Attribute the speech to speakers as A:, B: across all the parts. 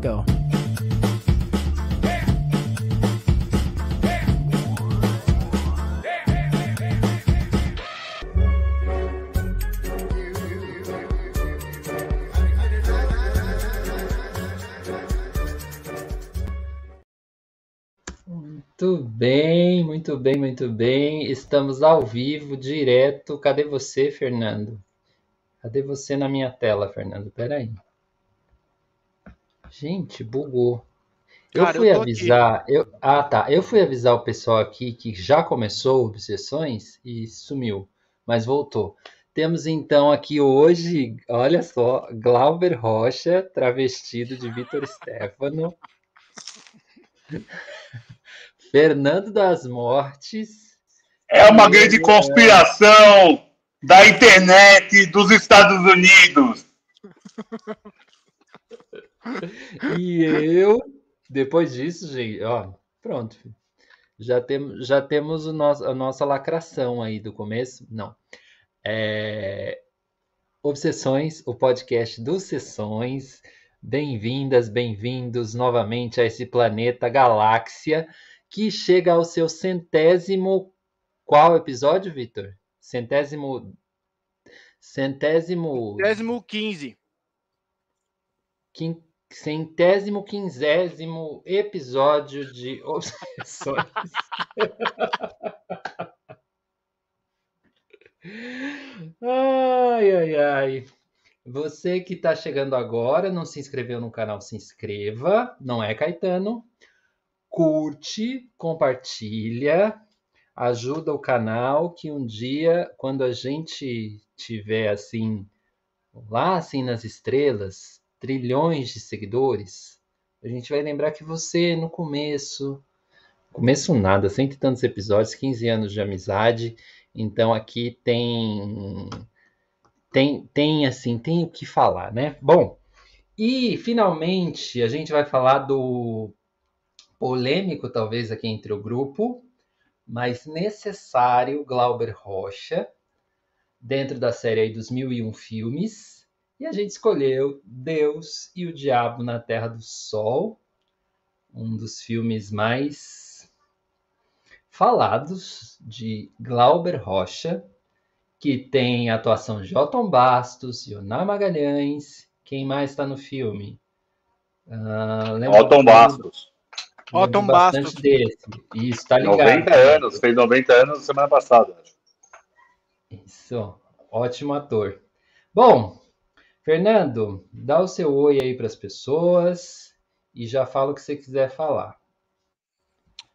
A: Go.
B: Muito bem, muito bem, muito bem. Estamos ao vivo, direto. Cadê você, Fernando? Cadê você na minha tela, Fernando? Peraí. Gente, bugou. Eu
C: Cara,
B: fui
C: eu
B: avisar. Eu... Ah, tá. Eu fui avisar o pessoal aqui que já começou Obsessões e sumiu, mas voltou. Temos então aqui hoje, olha só, Glauber Rocha, travestido de Vitor Stefano. Fernando das Mortes.
D: É uma grande conspiração da internet dos Estados Unidos.
B: E eu, depois disso, gente, ó, pronto. filho. Já, tem, já temos o nosso, a nossa lacração aí do começo. Não. É, Obsessões, o podcast dos Sessões. Bem-vindas, bem-vindos novamente a esse planeta galáxia que chega ao seu centésimo. Qual episódio, Vitor? Centésimo. Centésimo.
C: Décimo 15.
B: quin- centésimo quinzésimo episódio de Obsessões. Ai, ai, ai. Você que está chegando agora, não se inscreveu no canal, se inscreva. Não é Caetano. Curte, compartilha, ajuda o canal que um dia, quando a gente tiver assim, lá assim nas estrelas, trilhões de seguidores, a gente vai lembrar que você, no começo, começo nada, cento e tantos episódios, 15 anos de amizade, então aqui tem, tem, tem assim, tem o que falar, né? Bom, e finalmente a gente vai falar do polêmico, talvez, aqui entre o grupo, mas necessário Glauber Rocha, dentro da série aí dos Mil e Um Filmes, e a gente escolheu Deus e o Diabo na Terra do Sol, um dos filmes mais falados de Glauber Rocha, que tem a atuação de Otton Bastos, Ioná Magalhães, quem mais está no filme? Ah, lembra-
D: Otton Bastos.
C: Otton Bastos.
B: desse. Isso, tá ligado.
D: 90 anos, fez 90 anos semana passada.
B: Isso, ótimo ator. Bom, Fernando, dá o seu oi aí para as pessoas e já fala o que você quiser falar.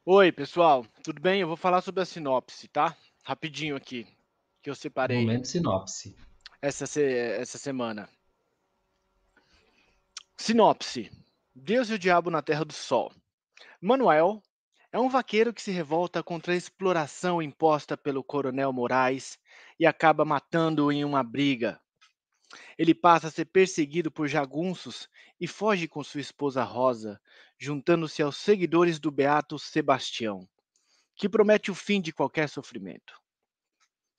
C: Oi, pessoal. Tudo bem? Eu vou falar sobre a sinopse, tá? Rapidinho aqui, que eu separei
B: Momento sinopse.
C: essa, se- essa semana. Sinopse. Deus e o Diabo na Terra do Sol. Manuel é um vaqueiro que se revolta contra a exploração imposta pelo Coronel Moraes e acaba matando-o em uma briga. Ele passa a ser perseguido por jagunços e foge com sua esposa Rosa, juntando-se aos seguidores do beato Sebastião, que promete o fim de qualquer sofrimento.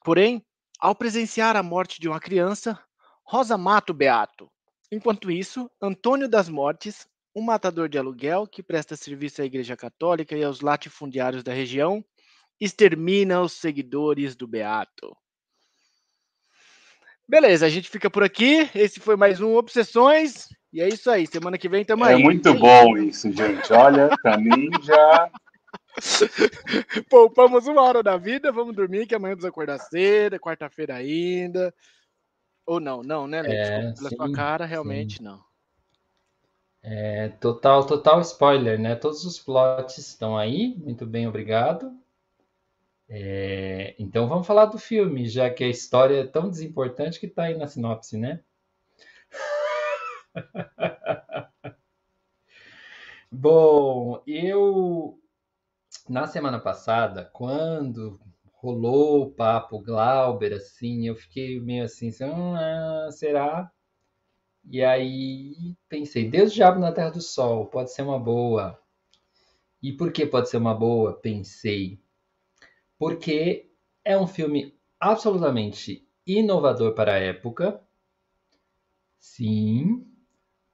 C: Porém, ao presenciar a morte de uma criança, Rosa mata o beato. Enquanto isso, Antônio das Mortes, um matador de aluguel que presta serviço à Igreja Católica e aos latifundiários da região, extermina os seguidores do beato. Beleza, a gente fica por aqui. Esse foi mais um Obsessões. E é isso aí. Semana que vem tamo
D: É
C: aí.
D: muito bom isso, gente. Olha, pra mim já.
C: Poupamos uma hora da vida. Vamos dormir, que amanhã vamos acordar cedo. é Quarta-feira ainda. Ou não, não, né, Lê?
B: É,
C: Desculpa, pela
B: sim,
C: sua cara, realmente não.
B: É, total, total spoiler, né? Todos os plots estão aí. Muito bem, obrigado. É, então vamos falar do filme, já que a história é tão desimportante que está aí na sinopse, né? Bom, eu na semana passada, quando rolou o papo Glauber, assim, eu fiquei meio assim, assim, ah, será? E aí pensei, Deus Diabo na Terra do Sol, pode ser uma boa. E por que pode ser uma boa? Pensei. Porque é um filme absolutamente inovador para a época. Sim.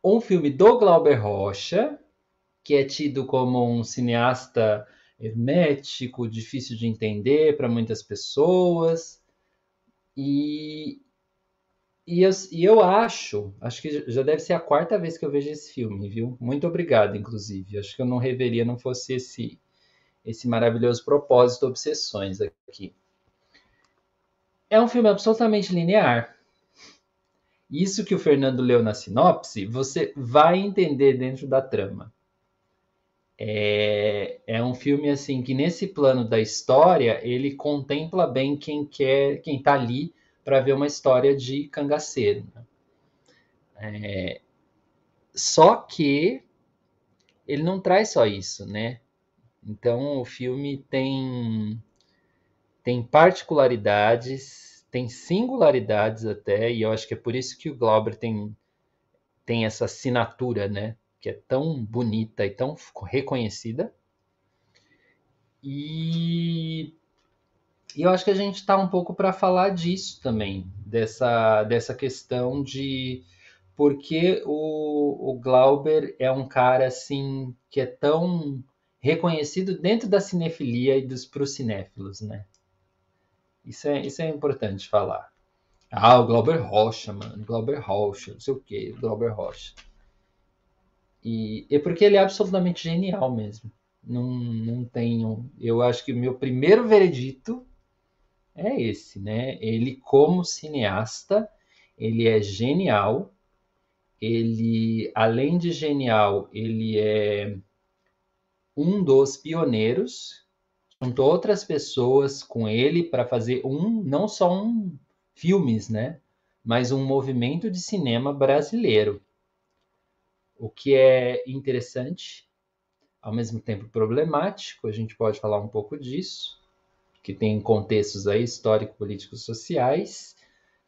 B: um filme do Glauber Rocha, que é tido como um cineasta hermético, difícil de entender para muitas pessoas. E, e eu, e eu acho, acho que já deve ser a quarta vez que eu vejo esse filme, viu? Muito obrigado, inclusive. Acho que eu não reveria não fosse esse esse maravilhoso propósito Obsessões aqui. É um filme absolutamente linear. Isso que o Fernando leu na sinopse, você vai entender dentro da trama. É, é um filme assim que nesse plano da história ele contempla bem quem quer, quem está ali para ver uma história de cangaceiro. Né? É, só que ele não traz só isso, né? Então o filme tem tem particularidades, tem singularidades até, e eu acho que é por isso que o Glauber tem tem essa assinatura, né? Que é tão bonita e tão reconhecida. E, e eu acho que a gente está um pouco para falar disso também, dessa, dessa questão de porque o, o Glauber é um cara assim que é tão reconhecido dentro da cinefilia e dos procinéfilos, né? Isso é, isso é importante falar. Ah, o Glauber Rocha, mano. Glauber Rocha, não sei o que, Glauber Rocha. E é porque ele é absolutamente genial mesmo. Não, não tenho. Eu acho que o meu primeiro veredito é esse, né? Ele, como cineasta, ele é genial. Ele, além de genial, ele é um dos pioneiros, juntou outras pessoas com ele para fazer um, não só um filmes, né? Mas um movimento de cinema brasileiro. O que é interessante, ao mesmo tempo problemático, a gente pode falar um pouco disso, que tem contextos aí histórico, políticos, sociais,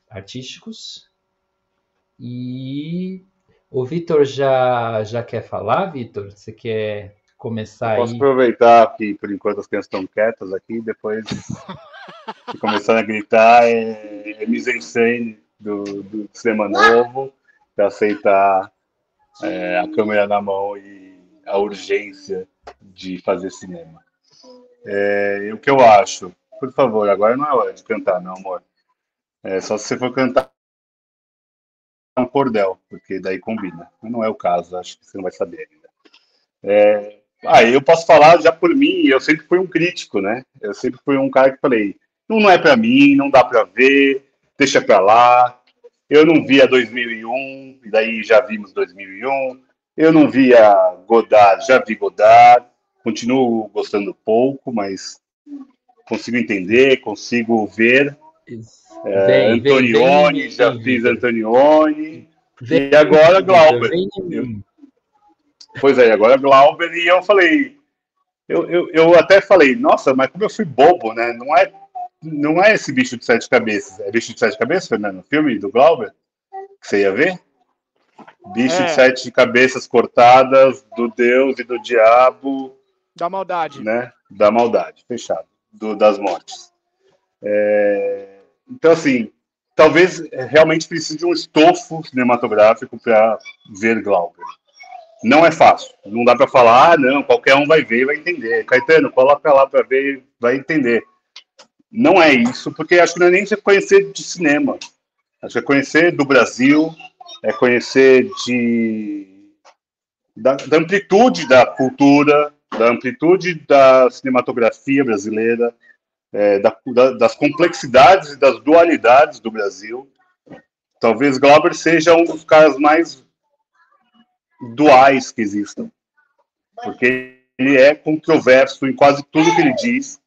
B: artísticos. E o Vitor já já quer falar, Vitor? Você quer começar
A: Posso
B: aí.
A: aproveitar que por enquanto as crianças estão quietas aqui, depois que começarem a gritar, é, é mise-en-scène do, do cinema novo, para aceitar é, a câmera na mão e a urgência de fazer cinema. É, o que eu acho, por favor, agora não é hora de cantar, não, amor. É só se você for cantar um cordel, porque daí combina. Mas não é o caso, acho que você não vai saber ainda. É, ah, eu posso falar já por mim, eu sempre fui um crítico, né? Eu sempre fui um cara que falei, não, não é para mim, não dá para ver, deixa para lá. Eu não via 2001, e daí já vimos 2001. Eu não via Godard, já vi Godard. Continuo gostando pouco, mas consigo entender, consigo ver. É, vem, Antonioni, vem, vem, já fiz Antonioni. e agora Glauber. Eu, Pois é, agora Glauber, e eu falei, eu, eu, eu até falei, nossa, mas como eu fui bobo, né? Não é, não é esse bicho de sete cabeças. É bicho de sete cabeças, Fernando? O filme do Glauber? Que você ia ver? Bicho é. de sete cabeças cortadas do Deus e do diabo.
C: Da maldade.
A: Né? Da maldade, fechado. Do, das mortes. É... Então, assim, talvez realmente precise de um estofo cinematográfico para ver Glauber não é fácil. Não dá para falar, ah, não, qualquer um vai ver e vai entender. Caetano, coloca lá para ver e vai entender. Não é isso, porque acho que não é nem você conhecer de cinema. Acho que é conhecer do Brasil, é conhecer de da, da amplitude da cultura, da amplitude da cinematografia brasileira, é, da, da, das complexidades e das dualidades do Brasil. Talvez Glauber seja um dos caras mais duais que existam. Porque ele é controverso em quase tudo que ele diz.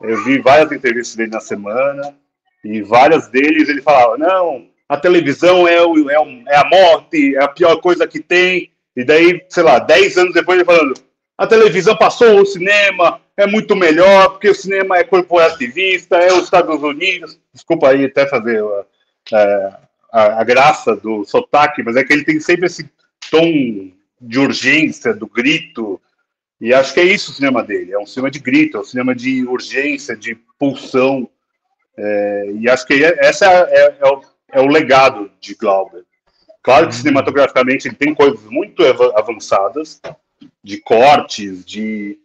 A: Eu vi várias entrevistas dele na semana, e várias deles ele falava: não, a televisão é, o, é, o, é a morte, é a pior coisa que tem. E daí, sei lá, dez anos depois ele falando: a televisão passou o cinema, é muito melhor, porque o cinema é corporativista, é os Estados Unidos. Desculpa aí até fazer é, a, a graça do sotaque, mas é que ele tem sempre esse tom de urgência, do grito. E acho que é isso o cinema dele. É um cinema de grito, é um cinema de urgência, de pulsão. É, e acho que essa é, é, o, é o legado de Glauber. Claro que cinematograficamente ele tem coisas muito avançadas, de cortes, de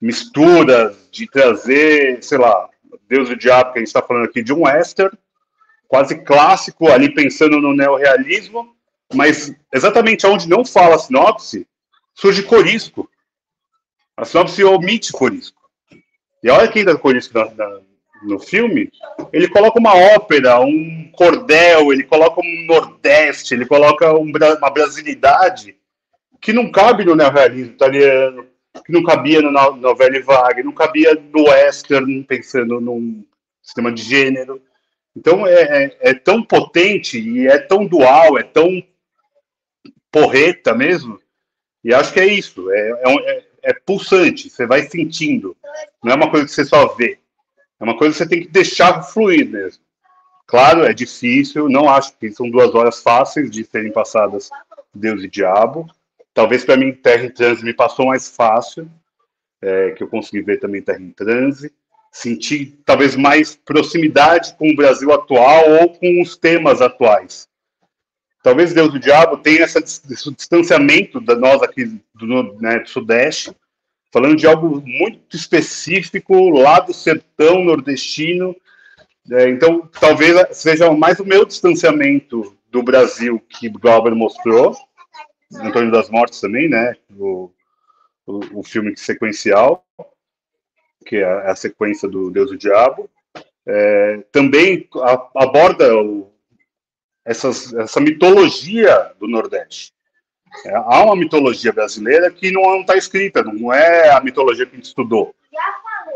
A: misturas, de trazer, sei lá, Deus e o Diabo, que a gente está falando aqui de um western, quase clássico, ali pensando no neorrealismo, mas exatamente onde não fala a sinopse, surge Corisco. A sinopse omite Corisco. E a hora que entra Corisco na, na, no filme, ele coloca uma ópera, um cordel, ele coloca um nordeste, ele coloca um, uma brasilidade que não cabe no neorrealismo italiano, que não cabia no novela vague, não cabia no western, pensando num sistema de gênero. Então é, é, é, tão potente e é tão dual, é tão porreta mesmo. E acho que é isso, é, é, é, é pulsante, você vai sentindo. Não é uma coisa que você só vê. É uma coisa que você tem que deixar fluir mesmo. Claro, é difícil, não acho que são duas horas fáceis de serem passadas Deus e Diabo. Talvez para mim Terra em Transe me passou mais fácil, é, que eu consegui ver também Terra em Transe. Senti talvez mais proximidade com o Brasil atual ou com os temas atuais. Talvez Deus e o Diabo tenha esse distanciamento da nós aqui do, né, do Sudeste, falando de algo muito específico lá do sertão nordestino. É, então, talvez seja mais o meu distanciamento do Brasil que Glauber mostrou, Antônio das Mortes também, né? O, o, o filme sequencial, que é a sequência do Deus e o Diabo. É, também aborda o, essas, essa mitologia do Nordeste. É, há uma mitologia brasileira que não está escrita, não é a mitologia que a gente estudou.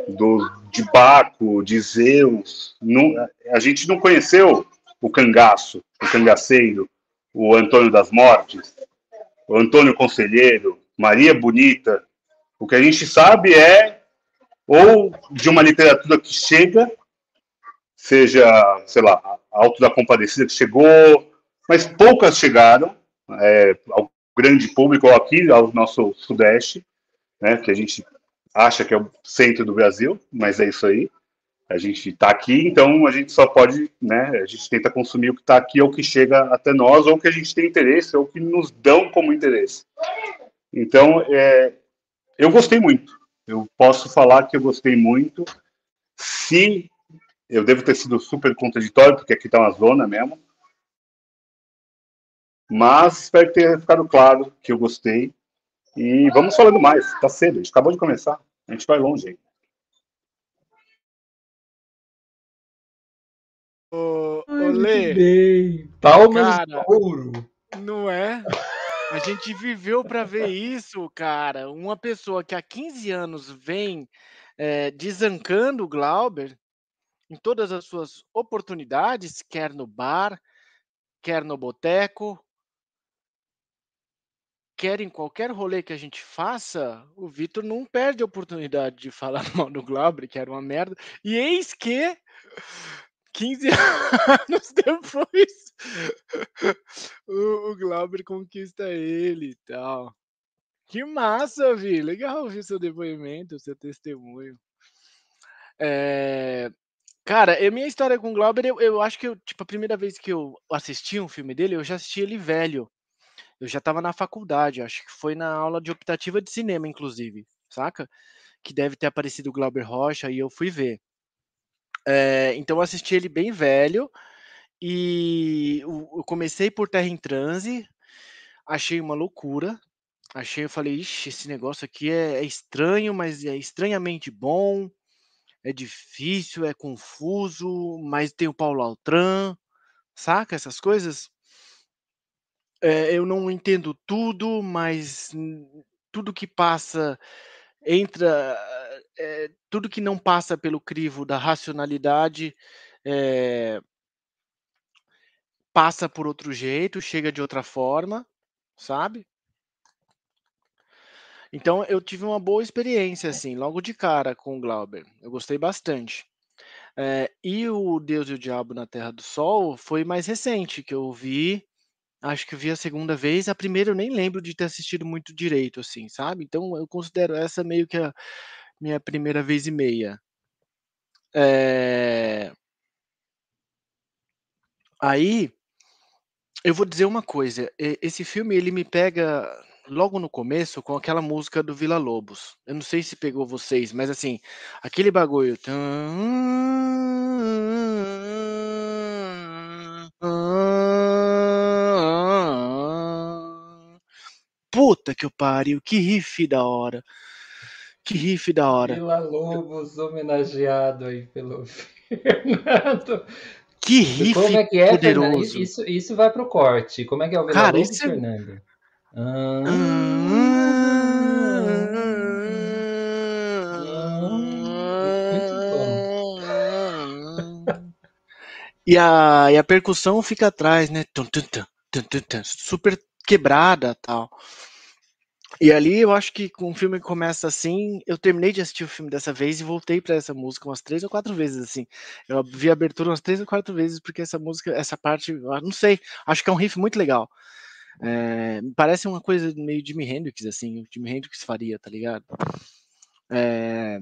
A: Do, de Baco, de Zeus. Não, a gente não conheceu o cangaço, o cangaceiro, o Antônio das Mortes, o Antônio Conselheiro, Maria Bonita. O que a gente sabe é ou de uma literatura que chega, seja, sei lá, Alto da Compadecida que chegou, mas poucas chegaram é, ao grande público aqui, ao nosso Sudeste, né, que a gente acha que é o centro do Brasil, mas é isso aí. A gente está aqui, então a gente só pode, né? A gente tenta consumir o que está aqui ou que chega até nós, ou que a gente tem interesse, ou que nos dão como interesse. Então, é, eu gostei muito. Eu posso falar que eu gostei muito. Se eu devo ter sido super contraditório, porque aqui está uma zona mesmo. Mas espero ter ficado claro que eu gostei. E vamos falando mais. Está cedo, a gente acabou de começar. A gente vai longe aí.
C: Ô, ô Lê,
B: Palmas cara, ouro.
C: Não é? A gente viveu para ver isso, cara. Uma pessoa que há 15 anos vem é, desancando o Glauber em todas as suas oportunidades, quer no bar, quer no boteco, quer em qualquer rolê que a gente faça, o Vitor não perde a oportunidade de falar mal do Glauber, que era uma merda. E eis que 15 anos depois, o, Glauber conquista ele e tal. Que massa, Vi. Legal ouvir seu depoimento, seu testemunho. É... Cara, a minha história com o Glauber, eu, eu acho que eu, tipo, a primeira vez que eu assisti um filme dele, eu já assisti ele velho. Eu já estava na faculdade, acho que foi na aula de optativa de cinema, inclusive, saca? Que deve ter aparecido o Glauber Rocha e eu fui ver. É, então eu assisti ele bem velho e eu comecei por Terra em Transe, achei uma loucura. Achei, eu falei, ixi, esse negócio aqui é, é estranho, mas é estranhamente bom, é difícil, é confuso, mas tem o Paulo Altran, saca essas coisas? É, eu não entendo tudo, mas tudo que passa entra é, tudo que não passa pelo crivo da racionalidade é, passa por outro jeito, chega de outra forma, sabe? Então eu tive uma boa experiência assim, logo de cara com o Glauber. Eu gostei bastante. É, e o Deus e o Diabo na Terra do Sol foi mais recente que eu vi. Acho que eu vi a segunda vez. A primeira eu nem lembro de ter assistido muito direito, assim, sabe? Então eu considero essa meio que a, minha primeira vez e meia. É... Aí, eu vou dizer uma coisa, esse filme ele me pega logo no começo com aquela música do Vila Lobos. Eu não sei se pegou vocês, mas assim, aquele bagulho. Puta que eu pariu, que riff da hora. Que riff da hora.
B: Vila Lobos homenageado aí pelo Fernando.
C: Que riff
B: Como é que é,
C: poderoso.
B: Isso, isso vai pro corte. Como é que é o Vila
C: Cara,
B: Lobos,
C: isso é-
B: Fernando?
C: E a, e a percussão fica atrás, né? Super quebrada tal. E ali eu acho que com um filme que começa assim, eu terminei de assistir o filme dessa vez e voltei pra essa música umas três ou quatro vezes assim. Eu vi a abertura umas três ou quatro vezes porque essa música, essa parte, não sei, acho que é um riff muito legal. É, parece uma coisa meio Jimi Hendrix assim, o Jimi Hendrix faria, tá ligado? É,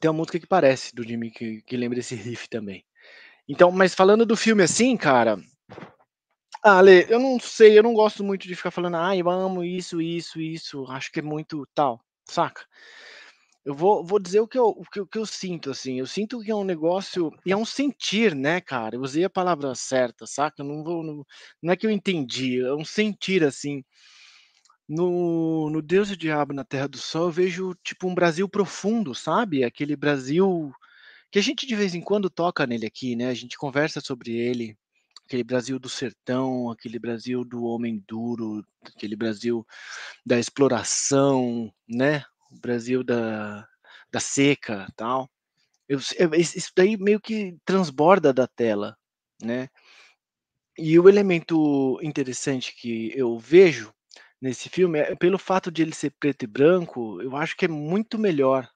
C: tem uma música que parece do Jimi que, que lembra esse riff também. Então, mas falando do filme assim, cara, ah, Ale, eu não sei, eu não gosto muito de ficar falando, ah, eu amo isso, isso, isso, acho que é muito tal, saca? Eu vou, vou dizer o que, eu, o, que, o que eu sinto, assim, eu sinto que é um negócio, e é um sentir, né, cara? Eu usei a palavra certa, saca? Não vou, não, não é que eu entendi, é um sentir, assim. No, no Deus e o Diabo na Terra do Sol, eu vejo, tipo, um Brasil profundo, sabe? Aquele Brasil que a gente de vez em quando toca nele aqui, né? A gente conversa sobre ele, aquele Brasil do sertão, aquele Brasil do homem duro, aquele Brasil da exploração, né? O Brasil da, da seca, tal. Eu, isso daí meio que transborda da tela, né? E o elemento interessante que eu vejo nesse filme é pelo fato de ele ser preto e branco, eu acho que é muito melhor.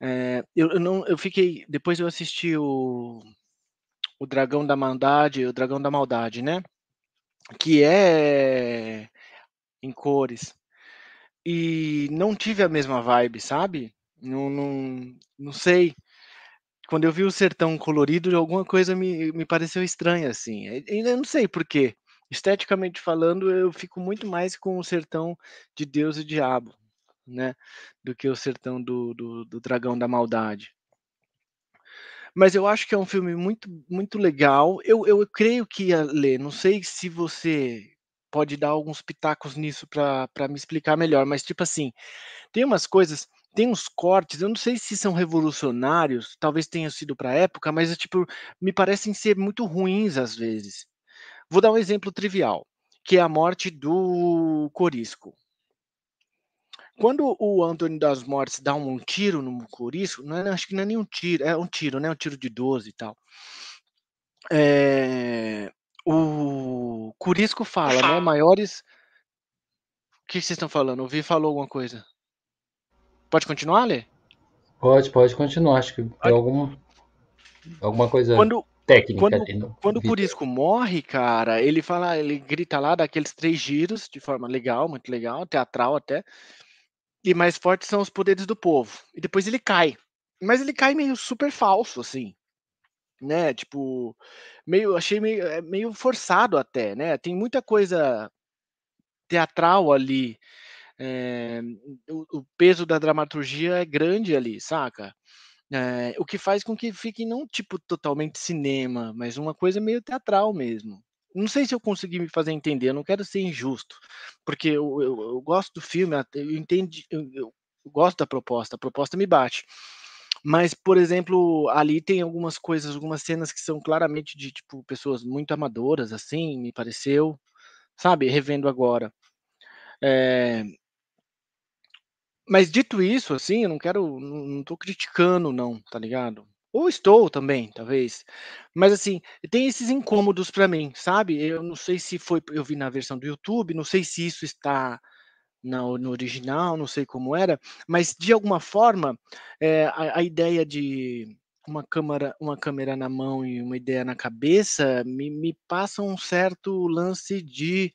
C: É, eu, eu não, eu fiquei, depois eu assisti o o Dragão da Maldade, o Dragão da Maldade, né? Que é em cores. E não tive a mesma vibe, sabe? Não, não, não sei. Quando eu vi o sertão colorido, alguma coisa me, me pareceu estranha, assim. Eu não sei por quê. Esteticamente falando, eu fico muito mais com o sertão de Deus e Diabo, né? Do que o sertão do, do, do Dragão da Maldade. Mas eu acho que é um filme muito, muito legal. Eu, eu creio que, Lê, não sei se você pode dar alguns pitacos nisso para me explicar melhor, mas tipo assim, tem umas coisas, tem uns cortes, eu não sei se são revolucionários, talvez tenham sido para a época, mas tipo, me parecem ser muito ruins às vezes. Vou dar um exemplo trivial, que é a morte do Corisco. Quando o Antônio das Mortes dá um tiro no Corisco, não é, acho que não é nem um tiro, é um tiro, né? Um tiro de 12 e tal. É, o Corisco fala, né? Maiores. O que vocês estão falando? O Vi falou alguma coisa. Pode continuar, Lê?
B: Pode, pode continuar. Acho que tem algum, alguma coisa
C: Quando,
B: técnica
C: quando,
B: ali no
C: quando o
B: vídeo.
C: Corisco morre, cara, ele fala, ele grita lá daqueles três giros de forma legal, muito legal, teatral até. E mais fortes são os poderes do povo. E depois ele cai. Mas ele cai meio super falso, assim. Né? Tipo, meio, achei meio, é meio forçado até, né? Tem muita coisa teatral ali. é, o, o peso da dramaturgia é grande ali, saca? É, o que faz com que fique não tipo totalmente cinema, mas uma coisa meio teatral mesmo. Não sei se eu consegui me fazer entender, eu não quero ser injusto, porque eu, eu- eu gosto do filme, eu entendi, eu, eu gosto da proposta, a proposta me bate. Mas, por exemplo, ali tem algumas coisas, algumas cenas que são claramente de tipo pessoas muito amadoras, assim, me pareceu, sabe, revendo agora. É, mas dito isso, assim, eu não quero, não, não tô criticando, não, tá ligado? Ou estou também, talvez. Mas assim, tem esses incômodos pra mim, sabe? Eu não sei se foi, eu vi na versão do YouTube, não sei se isso está na- no original, não sei como era, mas de alguma forma, é, a, a ideia de uma câmera, uma câmera na mão e uma ideia na cabeça me, me passa um certo lance de,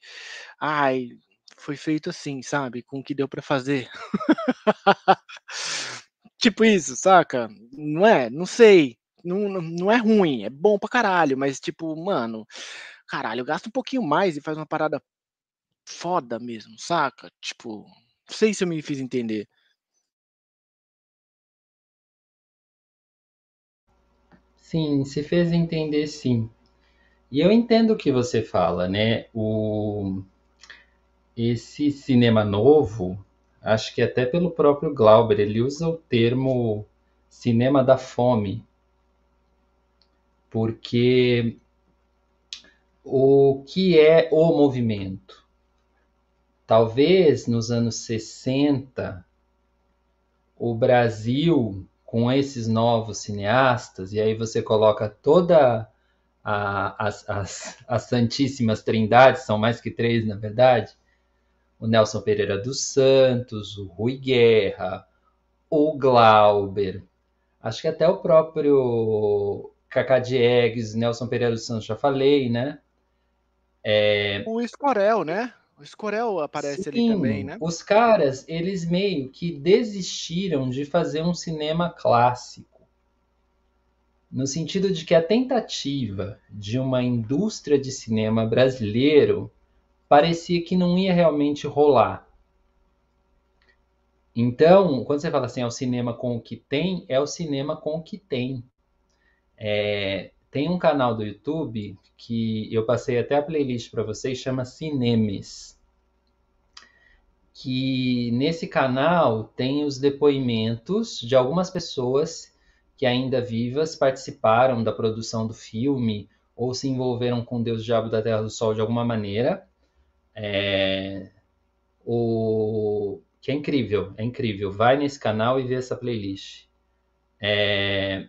C: ai, foi feito assim, sabe? Com o que deu pra fazer. Tipo isso, saca? Não é? Não sei. Não, não não é ruim, é bom pra caralho, mas tipo, mano, caralho, gasta um pouquinho mais e faz uma parada foda mesmo, saca? Tipo, não sei se eu me fiz entender.
B: Sim, se fez entender sim. E eu entendo o que você fala, né? O... Esse cinema novo, acho que até pelo próprio Glauber, ele usa o termo cinema da fome, porque o que é o movimento? Talvez nos anos 60, o Brasil, com esses novos cineastas, e aí você coloca toda a, as, as, as Santíssimas Trindades, são mais que três, na verdade, o Nelson Pereira dos Santos, o Rui Guerra, o Glauber, acho que até o próprio Cacá Diegues, Nelson Pereira dos Santos, já falei, né?
C: É... O Escorel, né? O Escorel aparece Sim, ali também, né?
B: Os caras, eles meio que desistiram de fazer um cinema clássico. No sentido de que a tentativa de uma indústria de cinema brasileiro parecia que não ia realmente rolar. Então, quando você fala assim, é o cinema com o que tem, é o cinema com o que tem. É, tem um canal do YouTube que eu passei até a playlist para vocês, chama Cinemes. Que nesse canal tem os depoimentos de algumas pessoas que ainda vivas participaram da produção do filme ou se envolveram com Deus Diabo da Terra do Sol de alguma maneira. É, o que é incrível, é incrível. Vai nesse canal e vê essa playlist. É,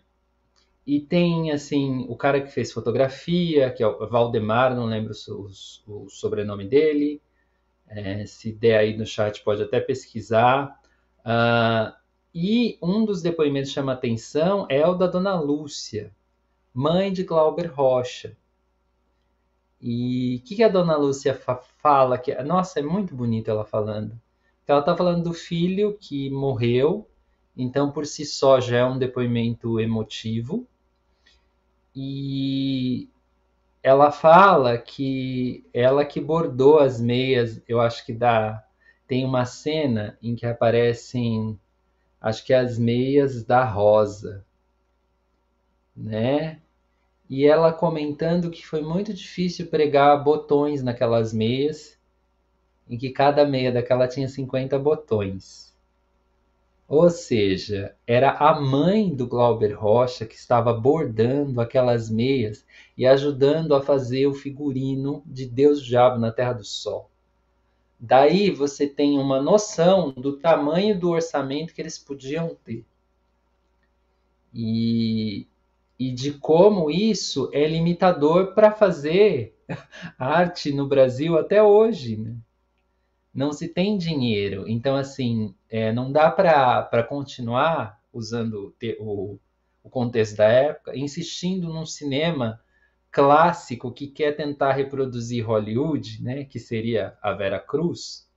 B: e tem, assim, o cara que fez fotografia, que é o Valdemar, não lembro o, o, sobrenome dele. É, se der aí no chat, pode até pesquisar. Uh, e um dos depoimentos que chama atenção é o da dona Lúcia, mãe de Glauber Rocha. E o que, que, a dona Lúcia fa fala? Que, nossa, é muito bonito ela falando. Ela está falando do filho que morreu, então por si só já é um depoimento emotivo. E ela fala que ela que bordou as meias, eu acho que dá. Tem uma cena em que aparecem, acho que as meias da Rosa, né? E ela comentando que foi muito difícil pregar botões naquelas meias em que cada meia daquela tinha 50 botões. Ou seja, era a mãe do Glauber Rocha que estava bordando aquelas meias e ajudando a fazer o figurino de Deus Diabo na Terra do Sol. Daí você tem uma noção do tamanho do orçamento que eles podiam ter. E, e de como isso é limitador para fazer arte no Brasil até hoje. Né? Não se tem dinheiro. Então, assim, é, não dá para continuar usando o, o contexto da época, insistindo num cinema clássico que quer tentar reproduzir Hollywood, né, que seria a Vera Cruz.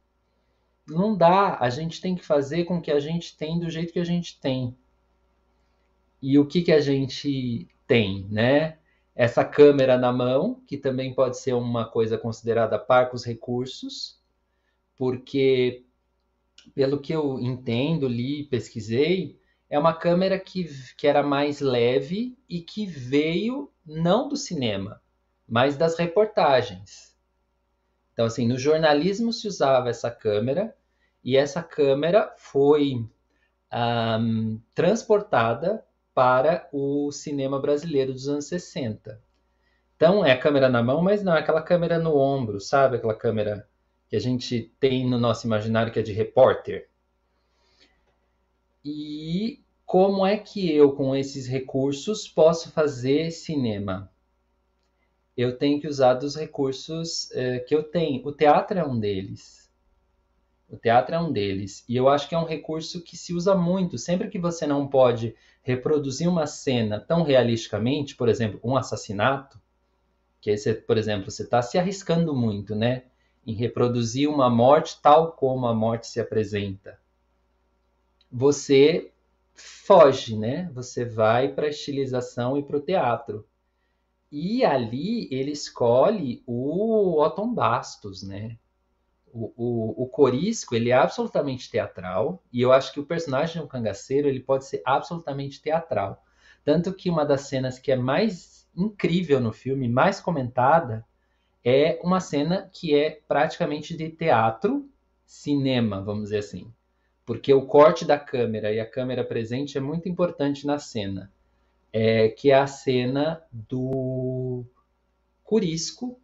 B: Não dá, a gente tem que fazer com que a gente tem do jeito que a gente tem. E o que, que a gente tem, né? Essa câmera na mão, que também pode ser uma coisa considerada parcos recursos, porque, pelo que eu entendo, li, pesquisei, é uma câmera que, que era mais leve e que veio não do cinema, mas das reportagens. Então, assim, no jornalismo se usava essa câmera e essa câmera foi um, transportada para o cinema brasileiro dos anos 60. Então, é a câmera na mão, mas não é aquela câmera no ombro, sabe? Aquela câmera que a gente tem no nosso imaginário que é de repórter. E como é que eu, com esses recursos, posso fazer cinema? Eu tenho que usar dos recursos eh, que eu tenho. O teatro é um deles. O teatro é um deles. E eu acho que é um recurso que se usa muito. Sempre que você não pode reproduzir uma cena tão realisticamente, por exemplo, um assassinato, que aí você, por exemplo, você está se arriscando muito, né? Em reproduzir uma morte tal como a morte se apresenta, você foge, né? Você vai para a estilização e para o teatro. E ali ele escolhe o Otton Bastos, né? O, o, o Corisco, ele é absolutamente teatral, e eu acho que o personagem do cangaceiro, ele pode ser absolutamente teatral. Tanto que uma das cenas que é mais incrível no filme, mais comentada, é uma cena que é praticamente de teatro, cinema, vamos dizer assim. Porque o corte da câmera e a câmera presente é muito importante na cena é, que é a cena do Curisco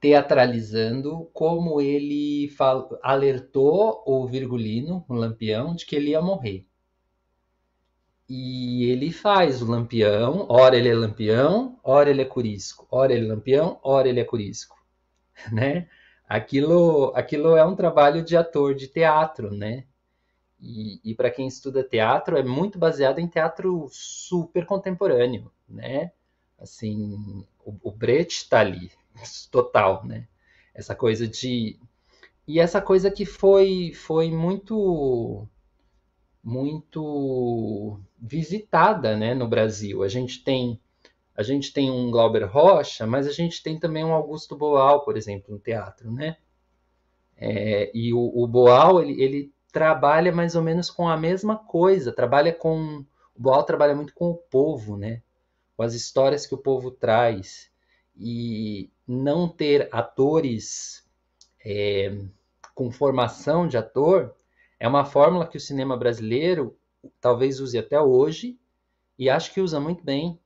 B: teatralizando como ele fal... alertou o Virgulino, o Lampião, de que ele ia morrer. E ele faz o Lampião, ora ele é Lampião, ora ele é Curisco, ora ele é Lampião, ora ele é Curisco, né? Aquilo, aquilo é um trabalho de ator de teatro, né? E, e para quem estuda teatro, é muito baseado em teatro super contemporâneo, né? Assim, o, o Brecht está ali, total, né? Essa coisa de... E essa coisa que foi, foi muito muito visitada né, no Brasil. A gente tem a gente tem um Glauber Rocha, mas a gente tem também um Augusto Boal, por exemplo, no teatro, né? É, e o, o Boal ele, ele trabalha mais ou menos com a mesma coisa, trabalha com o Boal trabalha muito com o povo, né? Com as histórias que o povo traz e não ter atores é, com formação de ator é uma fórmula que o cinema brasileiro talvez use até hoje e acho que usa muito bem.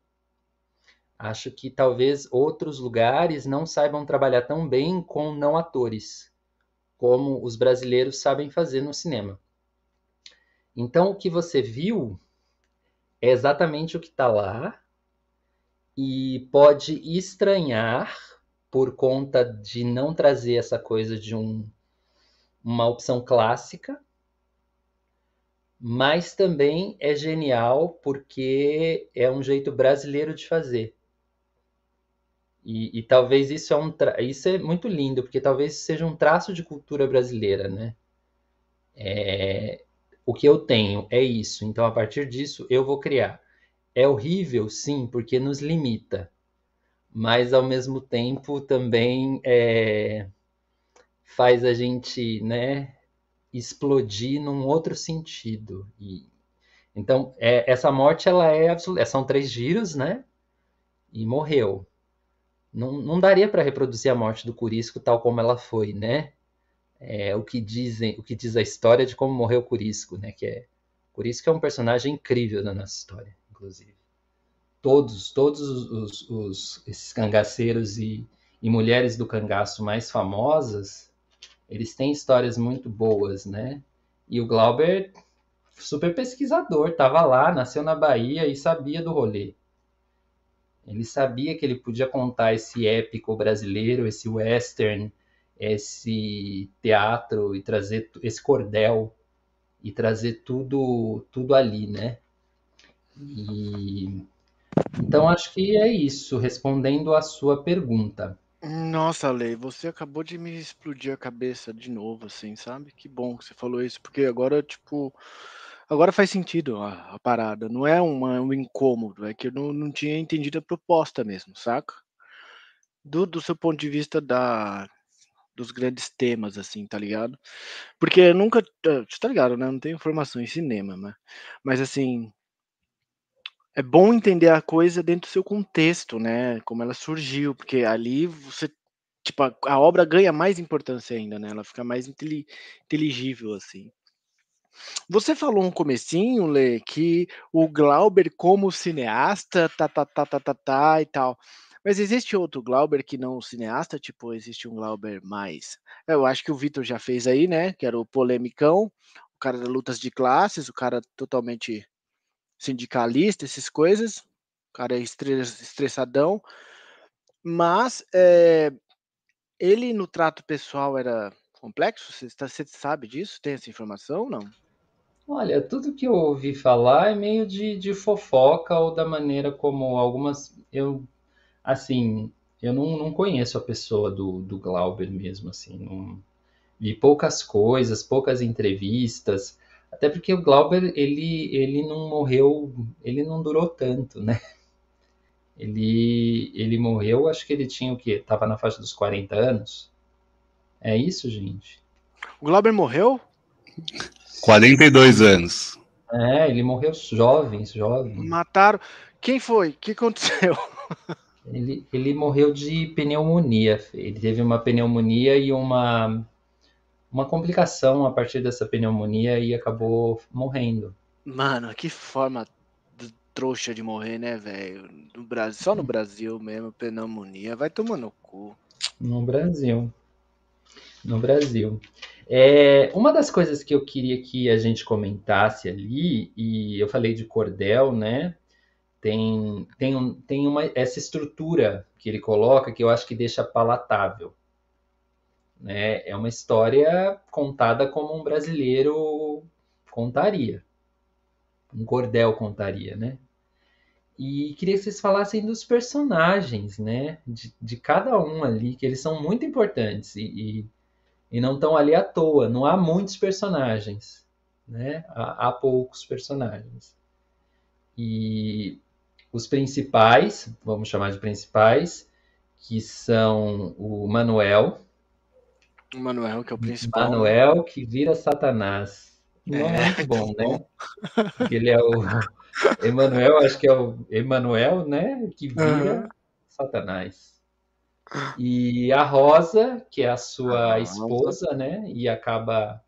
B: Acho que talvez outros lugares não saibam trabalhar tão bem com não atores como os brasileiros sabem fazer no cinema. Então, o que você viu é exatamente o que está lá e pode estranhar por conta de não trazer essa coisa de um, uma opção clássica, mas também é genial porque é um jeito brasileiro de fazer. E, e, talvez isso é um isso é muito lindo, porque talvez seja um traço de cultura brasileira, né? É, o que eu tenho é isso, então a partir disso eu vou criar. É horrível, sim, porque nos limita, mas ao mesmo tempo também é, faz a gente, né, explodir num outro sentido. E, então, é, essa morte ela é absoluta. São três giros, né? E morreu não, não daria para reproduzir a morte do Curisco tal como ela foi, né? É, o que dizem, o que diz a história de como morreu o Curisco, né? Que é Curisco é um personagem incrível da nossa história, inclusive. Todos, todos os, os, os esses cangaceiros e, e mulheres do cangaço mais famosas, eles têm histórias muito boas, né? E o Glauber, super pesquisador, estava lá, nasceu na Bahia e sabia do rolê. Ele sabia que ele podia contar esse épico brasileiro, esse western, esse teatro e trazer esse cordel e trazer tudo tudo ali, né? E então acho que é isso, respondendo a sua pergunta.
C: Nossa, Lei, você acabou de me explodir a cabeça de novo, assim, sabe? Que bom que você falou isso, porque agora, tipo, Agora faz sentido a, a parada. Não é uma, um incômodo, é que eu não, não tinha entendido a proposta mesmo, saca? Do, do seu ponto de vista da, dos grandes temas, assim, tá ligado? Porque nunca. Eh, você tá ligado, né? Não tenho formação em cinema, né? Mas assim. É bom entender a coisa dentro do seu contexto, né? Como ela surgiu, porque ali você. Tipo, a, a obra ganha mais importância ainda, né? Ela fica mais inteligível, assim. Você falou um comecinho, Lê, que o Glauber como cineasta, tá, tá, tá, tá, tá, tá e tal. Mas existe outro Glauber que não cineasta? Tipo, existe um Glauber mais. Eu acho que o Vitor já fez aí, né? Que era o polemicão, o cara das lutas de classes, o cara totalmente sindicalista, essas coisas. O cara é estressadão. Mas é, ele no trato pessoal era complexo? Você, sabe disso? Tem essa informação ou não?
B: Olha, tudo que eu ouvi falar é meio de, de fofoca ou da maneira como algumas. Eu, assim, eu não, não conheço a pessoa do, do Glauber mesmo, assim. Não, vi poucas coisas, poucas entrevistas. Até porque o Glauber, ele, ele não morreu, ele não durou tanto, né? Ele, ele morreu, acho que ele tinha o quê? Tava na faixa dos 40 anos. É isso, gente?
C: O Glauber morreu?
A: 42 anos.
B: É, ele morreu jovem, jovem.
C: Mataram. Quem foi? O que aconteceu?
B: Ele, ele morreu de pneumonia. Ele teve uma pneumonia e uma, uma complicação a partir dessa pneumonia e acabou morrendo.
C: Mano, que forma trouxa de morrer, né, velho? No Brasil, só no Brasil mesmo, pneumonia. Vai tomar no cu.
B: No Brasil. No Brasil. É, uma das coisas que eu queria que a gente comentasse ali, e eu falei de cordel, né? Tem, tem, tem uma, essa estrutura que ele coloca que eu acho que deixa palatável. Né? É uma história contada como um brasileiro contaria. Um cordel contaria, né? E queria que vocês falassem dos personagens, né? De, de cada um ali, que eles são muito importantes e, e, e não estão ali à toa. Não há muitos personagens, né? Há, há poucos personagens. E os principais, vamos chamar de principais, que são o Manuel.
C: O Manuel, que é o principal.
B: Manuel, que vira Satanás. Não é, é muito bom, né? Porque ele é o Emanuel, acho que é o Emanuel, né? Que vira uhum. Satanás. E a Rosa, que é a sua a esposa, né? E acaba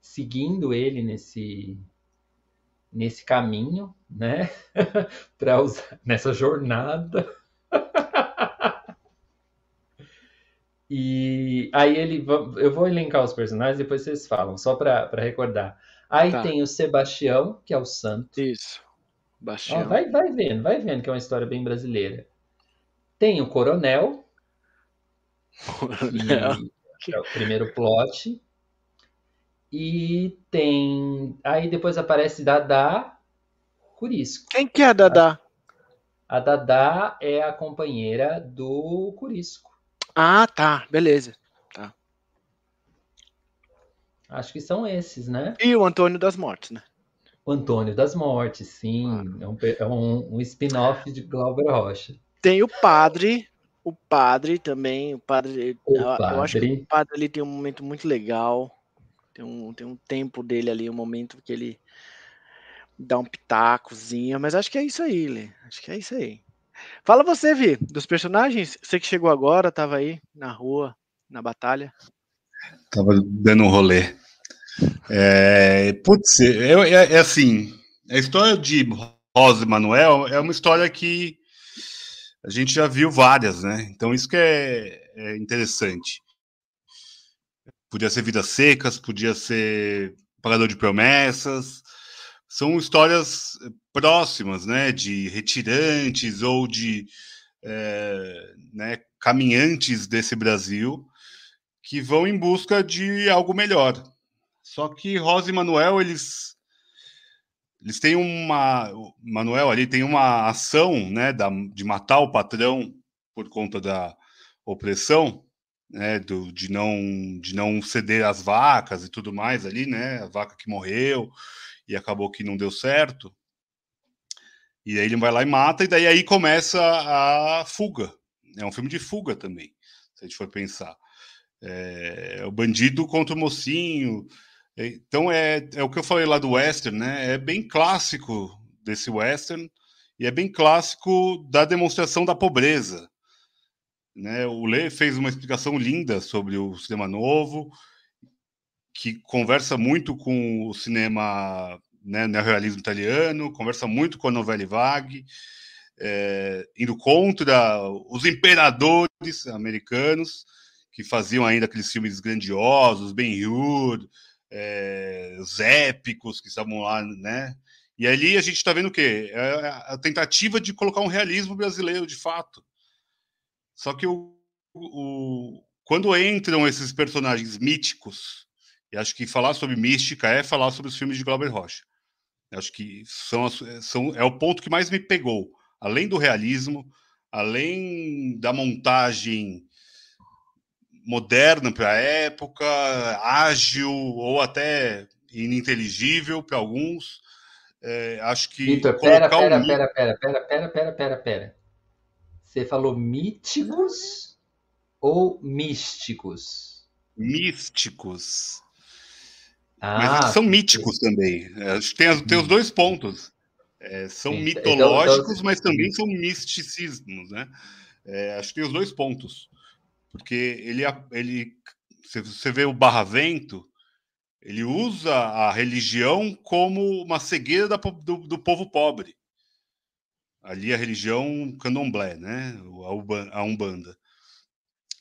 B: seguindo ele nesse nesse caminho, né? para usar nessa jornada. E aí ele eu vou elencar os personagens depois vocês falam, só para recordar. Aí tá. tem o Sebastião, que é o santo.
C: Isso. Bastião.
B: Ó, vai, vai vendo, vai vendo que é uma história bem brasileira. Tem o Coronel. Coronel. Que é o primeiro plot. E tem. Aí depois aparece Dadá Curisco.
C: Quem que é a Dadá?
B: A, a Dadá é a companheira do Curisco.
C: Ah, tá. Beleza. Tá.
B: Acho que são esses, né?
C: E o Antônio das Mortes, né?
B: O Antônio das Mortes, sim. Ah. É um, é um, um spin-off de Glauber Rocha.
C: Tem o padre, o padre também. O padre. O eu, padre. eu acho que o padre ali tem um momento muito legal. Tem um, tem um tempo dele ali, um momento que ele dá um pitacozinho, mas acho que é isso aí, Lê. Acho que é isso aí. Fala você, Vi, dos personagens. Você que chegou agora, tava aí na rua, na batalha.
A: Tava dando um rolê. É, putz, é, é, é, assim, a história de Rosa e Manuel é uma história que a gente já viu várias, né? Então isso que é, é interessante. Podia ser Vidas Secas, podia ser Pagador de Promessas. São histórias próximas, né? De retirantes ou de é, né, caminhantes desse Brasil que vão em busca de algo melhor. Só que Rosa e Manuel, eles eles têm uma Manuel ali tem uma ação, né, da, de matar o patrão por conta da opressão, né, do, de não de não ceder as vacas e tudo mais ali, né, a vaca que morreu e acabou que não deu certo. E aí ele vai lá e mata e daí aí começa a fuga. É um filme de fuga também, se a gente for pensar. É, o bandido contra o mocinho, então é, é o que eu falei lá do western, né? É bem clássico desse western e é bem clássico da demonstração da pobreza. Né? O Lê fez uma explicação linda sobre o cinema novo, que conversa muito com o cinema né, neorrealismo italiano, conversa muito com a novela vague, é, indo contra os imperadores americanos que faziam ainda aqueles filmes grandiosos, Ben-Hur, é, os épicos que estavam lá, né? E ali a gente está vendo o quê? É a tentativa de colocar um realismo brasileiro, de fato. Só que o, o, quando entram esses personagens míticos, Acho que falar sobre mística é falar sobre os filmes de Glauber Rocha. Eu acho que são, são, é o ponto que mais me pegou. Além do realismo, além da montagem moderna para a época, ágil ou até ininteligível para alguns, é, acho que.
B: Vitor, pera, pera, um... pera, pera, pera, pera, pera, pera, pera. Você falou míticos ou místicos?
A: Místicos.
B: Ah,
A: Mas são míticos também. É, Acho que tem, tem os dois pontos. É, são
B: Sim, então-
A: mitológicos,
B: então-
A: mas também são misticismos, né? É, acho que tem os dois pontos. Porque ele, ele se você vê o Barravento, ele usa a religião como uma cegueira da do, do povo pobre. Ali a religião candomblé, né? A Umbanda.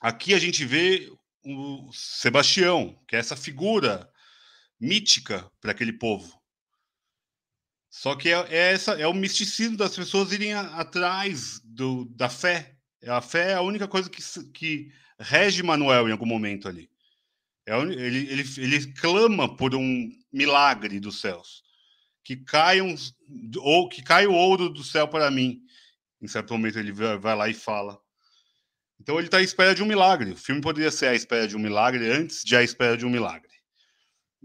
A: Aqui a gente vê o Sebastião, que é essa figura mítica para aquele povo. Só que é, é essa, é o misticismo das pessoas irem a- atrás do, da fé. A fé é a única coisa que, que rege Manuel em algum momento ali. É ele, ele, ele clama por um milagre dos céus. Que caiam ou que caia o ouro do céu para mim. Em certo momento ele vai, vai lá e fala. Então ele está à espera de um milagre. O filme poderia ser a espera de um milagre antes de a espera de um milagre.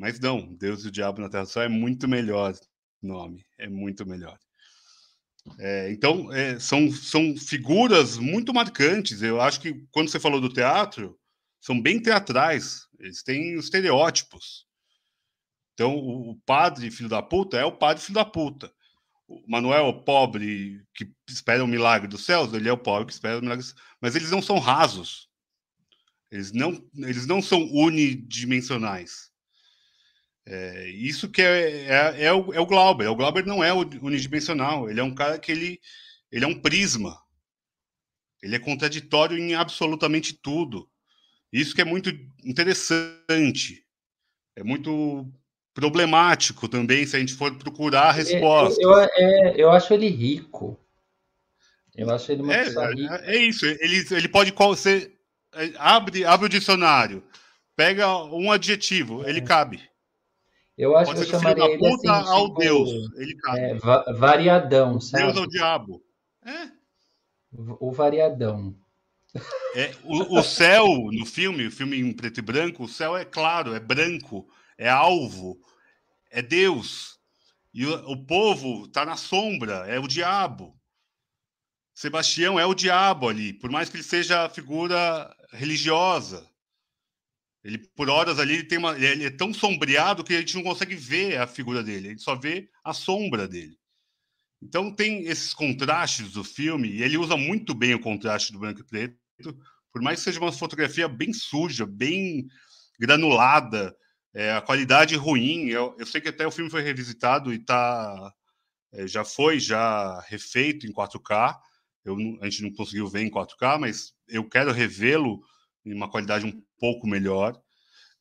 A: Mas não, Deus e o Diabo na Terra Sol é muito melhor nome, é muito melhor. É, então, é, são, são figuras muito marcantes. Eu acho que quando você falou do teatro, são bem teatrais. Eles têm os estereótipos. Então, o, o padre filho da puta é o padre filho da puta. O Manuel, o pobre que espera o milagre dos céus, ele é o pobre que espera o milagre dos Mas eles não são rasos. Eles não, eles não são unidimensionais. É, isso que é, é, é, o, é o Glauber. O Glauber não é unidimensional. Ele é um cara que ele, ele é um prisma. Ele é contraditório em absolutamente tudo. Isso que é muito interessante. É muito problemático também se a gente for procurar a resposta.
B: Eu, eu, é, eu acho ele rico. Eu acho ele uma
A: é,
B: pessoa rica.
A: É isso. Ele, ele pode qual você abre abre o dicionário, pega um adjetivo, ele cabe.
B: Eu acho
A: Pode
B: que eu chamaria
A: filho da
B: ele
A: puta
B: assim,
A: ao
B: tipo,
A: Deus, ele cabe.
B: é, va- variadão, sabe?
A: Deus ao diabo. É.
B: O variadão.
A: É, o, o céu no filme, o filme em preto e branco, o céu é claro, é branco, é alvo, é Deus. E o, o povo está na sombra, é o diabo. Sebastião é o diabo ali, por mais que ele seja a figura religiosa. Ele, por horas ali, ele, tem uma, ele é tão sombreado que a gente não consegue ver a figura dele, a gente só vê a sombra dele. Então tem esses contrastes do filme, e ele usa muito bem o contraste do branco e preto, por mais que seja uma fotografia bem suja, bem granulada, é, a qualidade ruim. Eu, eu, sei que até o filme foi revisitado e tá, é, já foi já refeito em 4K. Eu, a gente não conseguiu ver em 4K, mas eu quero revê-lo em uma qualidade um pouco melhor,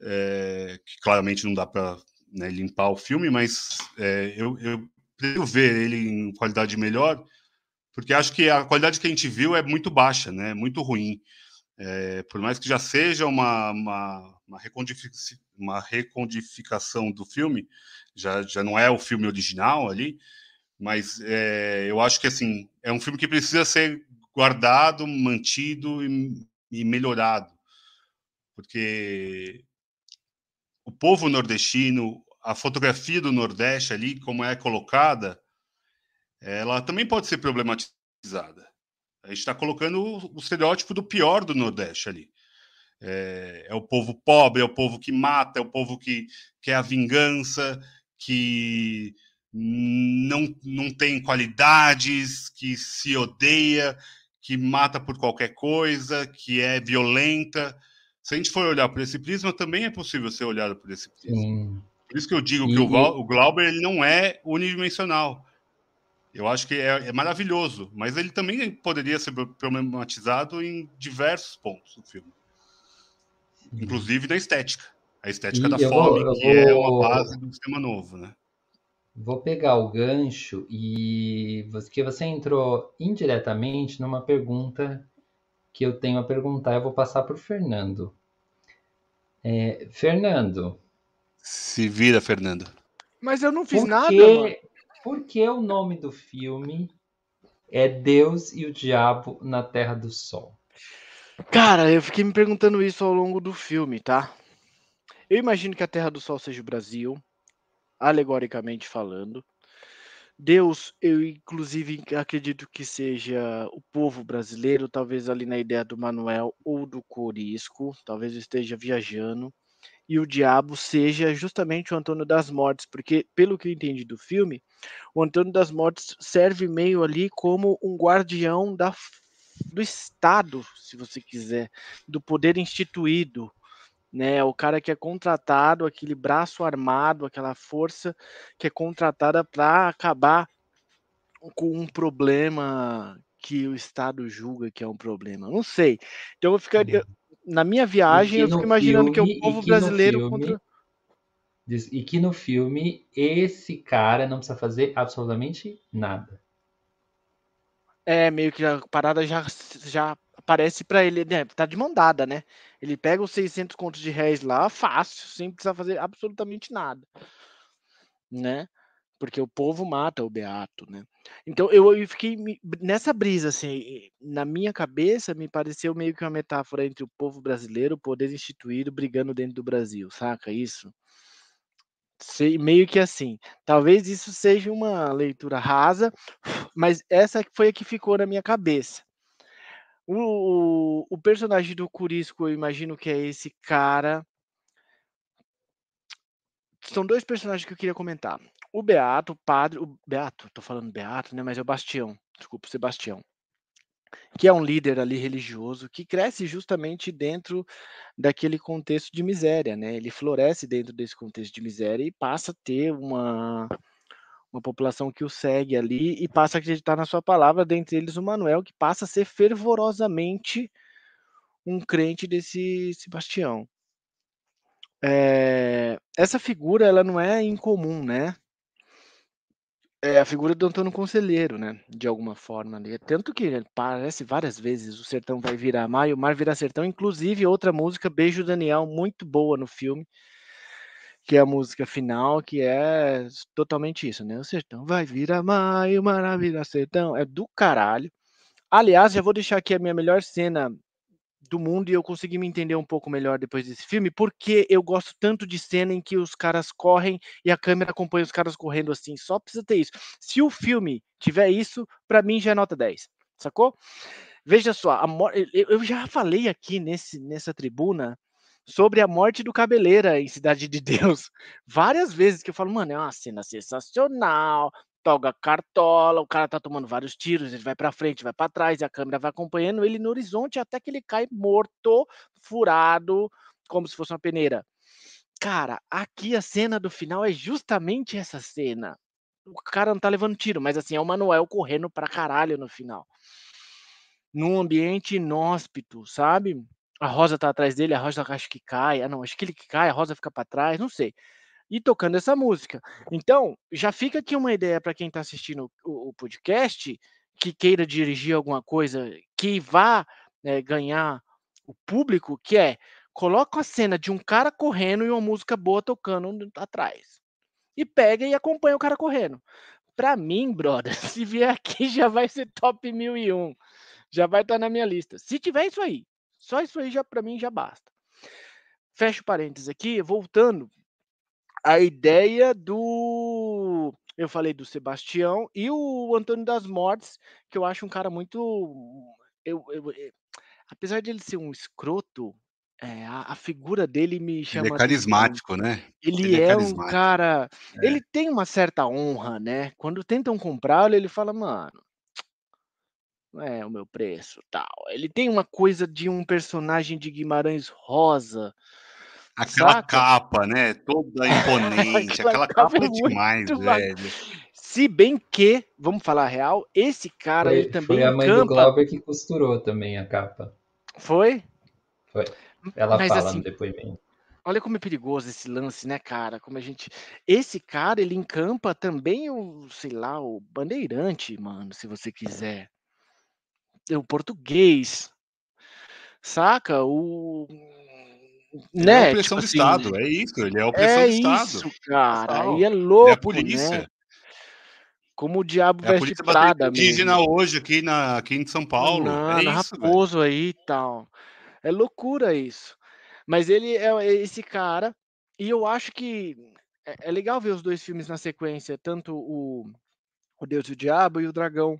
A: é, que claramente não dá para né, limpar o filme, mas é, eu, eu prefiro ver ele em qualidade melhor, porque acho que a qualidade que a gente viu é muito baixa, né? Muito ruim. É, por mais que já seja uma, uma, uma, recodific, uma recodificação do filme, já, já não é o filme original ali, mas eu acho que assim é um filme que precisa ser guardado, mantido e, e melhorado, porque o povo nordestino, a fotografia do Nordeste ali, como é colocada, ela também pode ser problematizada. A gente está colocando o, estereótipo do pior do Nordeste ali. É, é, o povo pobre, é o povo que mata, é o povo que quer a vingança, que não, não tem qualidades, que se odeia, que mata por qualquer coisa, que é violenta. Se a gente for olhar por esse prisma, também é possível ser olhado por esse prisma. Sim. Por isso que eu digo e, que o, o Glauber ele não é unidimensional. Eu acho que é, é, maravilhoso, mas ele também poderia ser problematizado em diversos pontos do filme, inclusive na estética. A estética e da fome, vou, que vou... é uma base do sistema novo, né?
B: Vou pegar o gancho e que você entrou indiretamente numa pergunta que eu tenho a perguntar. Eu vou passar para o Fernando. É, Fernando.
A: Se vira, Fernando.
C: Mas eu não fiz nada,
B: que,
C: mano.
B: Por que o nome do filme é Deus e o Diabo na Terra do Sol?
C: Cara, eu fiquei me perguntando isso ao longo do filme, tá? Eu imagino que a Terra do Sol seja o Brasil, alegoricamente falando. Deus, eu inclusive acredito que seja o povo brasileiro, talvez ali na ideia do Manuel ou do Corisco, talvez esteja viajando, e o diabo seja justamente o Antônio das Mortes, porque pelo que eu entendi do filme, o Antônio das Mortes serve meio ali como um guardião da, do Estado, se você quiser, do poder instituído, né? O cara que é contratado, aquele braço armado, aquela força que é contratada para acabar com um problema que o Estado julga que é um problema. Não sei. Então eu ficaria na minha viagem, eu fico imaginando filme, que é o povo brasileiro filme, contra
B: e que no filme esse cara não precisa fazer absolutamente nada.
C: É, meio que a parada já, já aparece para ele, né? Tá de mão dada, né? Ele pega os 600 contos de réis lá, fácil, sem precisar fazer absolutamente nada, né? Porque o povo mata o Beato, né? Então eu, eu fiquei nessa brisa, assim, na minha cabeça me pareceu meio que uma metáfora entre o povo brasileiro, o poder instituído, brigando dentro do Brasil, saca isso? Sei, meio que assim. Talvez isso seja uma leitura rasa, mas essa foi a que ficou na minha cabeça. O, o personagem do Curisco, eu imagino que é esse cara. São dois personagens que eu queria comentar. O Beato, o padre. O Beato, tô falando Beato, né? Mas é o Bastião. Desculpa, o Sebastião. Que é um líder ali religioso que cresce justamente dentro daquele contexto de miséria, né? Ele floresce dentro desse contexto de miséria e passa a ter uma, uma população que o segue ali e passa a acreditar na sua palavra, dentre eles o Manuel, que passa a ser fervorosamente um crente desse Sebastião. É, essa figura ela não é incomum, né? É a figura do Antônio Conselheiro, né? De alguma forma ali. Tanto que parece várias vezes o sertão vai virar mar e o mar virá sertão. Inclusive, outra música, Beijo Daniel, muito boa no filme que é a música final, que é totalmente isso, né? O sertão vai virar maio, maravilha, sertão. É do caralho. Aliás, já vou deixar aqui a minha melhor cena do mundo e eu consegui me entender um pouco melhor depois desse filme, porque eu gosto tanto de cena em que os caras correm e a câmera acompanha os caras correndo assim. Só precisa ter isso. Se o filme tiver isso, para mim já é nota 10. Sacou? Veja só, a eu já falei aqui nesse, nessa tribuna sobre a morte do Cabeleira em Cidade de Deus. Várias vezes que eu falo, mano, é uma cena sensacional. Toga cartola, o cara tá tomando vários tiros, ele vai para frente, vai para trás, e a câmera vai acompanhando ele no horizonte até que ele cai morto, furado, como se fosse uma peneira. Cara, aqui a cena do final é justamente essa cena. O cara não tá levando tiro, mas assim, é o Manuel correndo pra caralho no final. Num ambiente inóspito, sabe? A Rosa tá atrás dele, a Rosa acho que cai. Ah, não, acho que ele que cai, a Rosa fica para trás, não sei. E tocando essa música. Então, já fica aqui uma ideia para quem está assistindo o, o, podcast, que queira dirigir alguma coisa que vá é, ganhar o público, que é coloca a cena de um cara correndo e uma música boa tocando atrás. E pega e acompanha o cara correndo. Para mim, brother, se vier aqui já vai ser top 1001. Já vai estar tá na minha lista. Se tiver isso aí, só isso aí já para mim já basta. Fecho parênteses aqui, voltando à ideia do eu falei do Sebastião e o Antônio das Mortes, que eu acho um cara muito eu, eu, eu eh, apesar de ele ser um escroto, é, a, a, figura dele me chama.
D: Ele é carismático, né?
C: Ele, ele é, é um cara. É. Ele tem uma certa honra, né? Quando tentam comprá-lo, ele fala, mano, não é o meu preço, tal. Ele tem uma coisa de um personagem de Guimarães Rosa.
D: Aquela saca? capa, né? Toda imponente. aquela, aquela capa é, é demais, velho.
C: Se bem que, vamos falar a real, esse cara
B: foi,
C: ele também
B: Foi a mãe encampa... do Glauber que costurou também a capa.
C: Foi?
B: Foi. Ela Mas, fala assim, no depoimento.
C: Olha como é perigoso esse lance, né, cara? Como a gente. Esse cara, ele encampa também o, sei lá, o bandeirante, mano, se você quiser o português, saca? O
D: é né? opressão tipo do assim, Estado, é isso, ele é opressão
C: é
D: do Estado.
C: Isso, cara, e é louco, é a polícia. Né? Como o diabo é veste Prada
D: indígena hoje aqui, na, aqui em São Paulo. Não, é isso,
C: Raposo velho. aí e tal. É loucura isso. Mas ele é, é esse cara, e eu acho que é, é legal ver os dois filmes na sequência, tanto o o Deus e o Diabo e o Dragão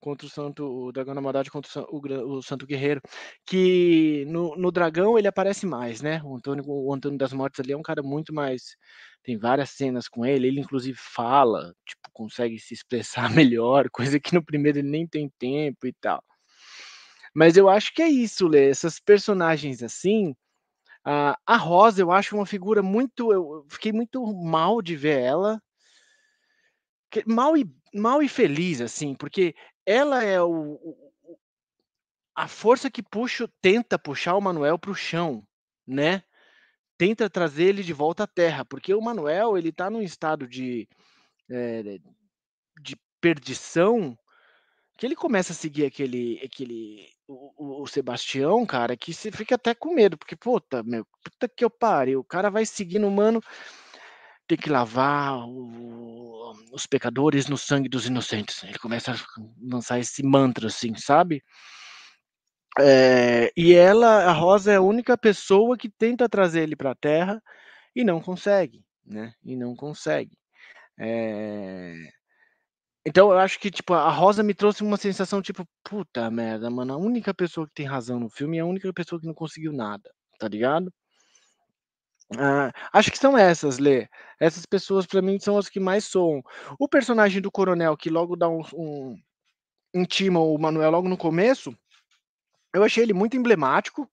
C: contra o Santo, o Dragão da Maldade contra o, o, o Santo Guerreiro, que no, no, Dragão ele aparece mais, né? O Antônio, o Antônio das Mortes ali é um cara muito mais, tem várias cenas com ele, ele inclusive fala, tipo, consegue se expressar melhor, coisa que no primeiro ele nem tem tempo e tal. Mas eu acho que é isso, Lê, essas personagens assim, a, a Rosa eu acho uma figura muito, eu fiquei muito mal de ver ela, mal e mal e feliz assim, porque ela é o, o a força que puxa, tenta puxar o Manuel para o chão, né? Tenta trazer ele de volta à terra, porque o Manuel ele está num estado de, é, de perdição que ele começa a seguir aquele, aquele o, o, Sebastião, cara, que você fica até com medo, porque puta, meu, puta que eu pare, o cara vai seguindo o mano tem que lavar o, os pecadores no sangue dos inocentes. Ele começa a lançar esse mantra, assim, sabe? É, e ela, a Rosa, é a única pessoa que tenta trazer ele para a Terra e não consegue, né? E não consegue. É... Então eu acho que tipo a Rosa me trouxe uma sensação tipo puta merda, mano, a única pessoa que tem razão no filme é a única pessoa que não conseguiu nada, tá ligado? Ah, acho que são essas, Lê. Essas pessoas, para mim, são as que mais soam. O personagem do coronel, que logo dá um, um intima o Manuel logo no começo, eu achei ele muito emblemático,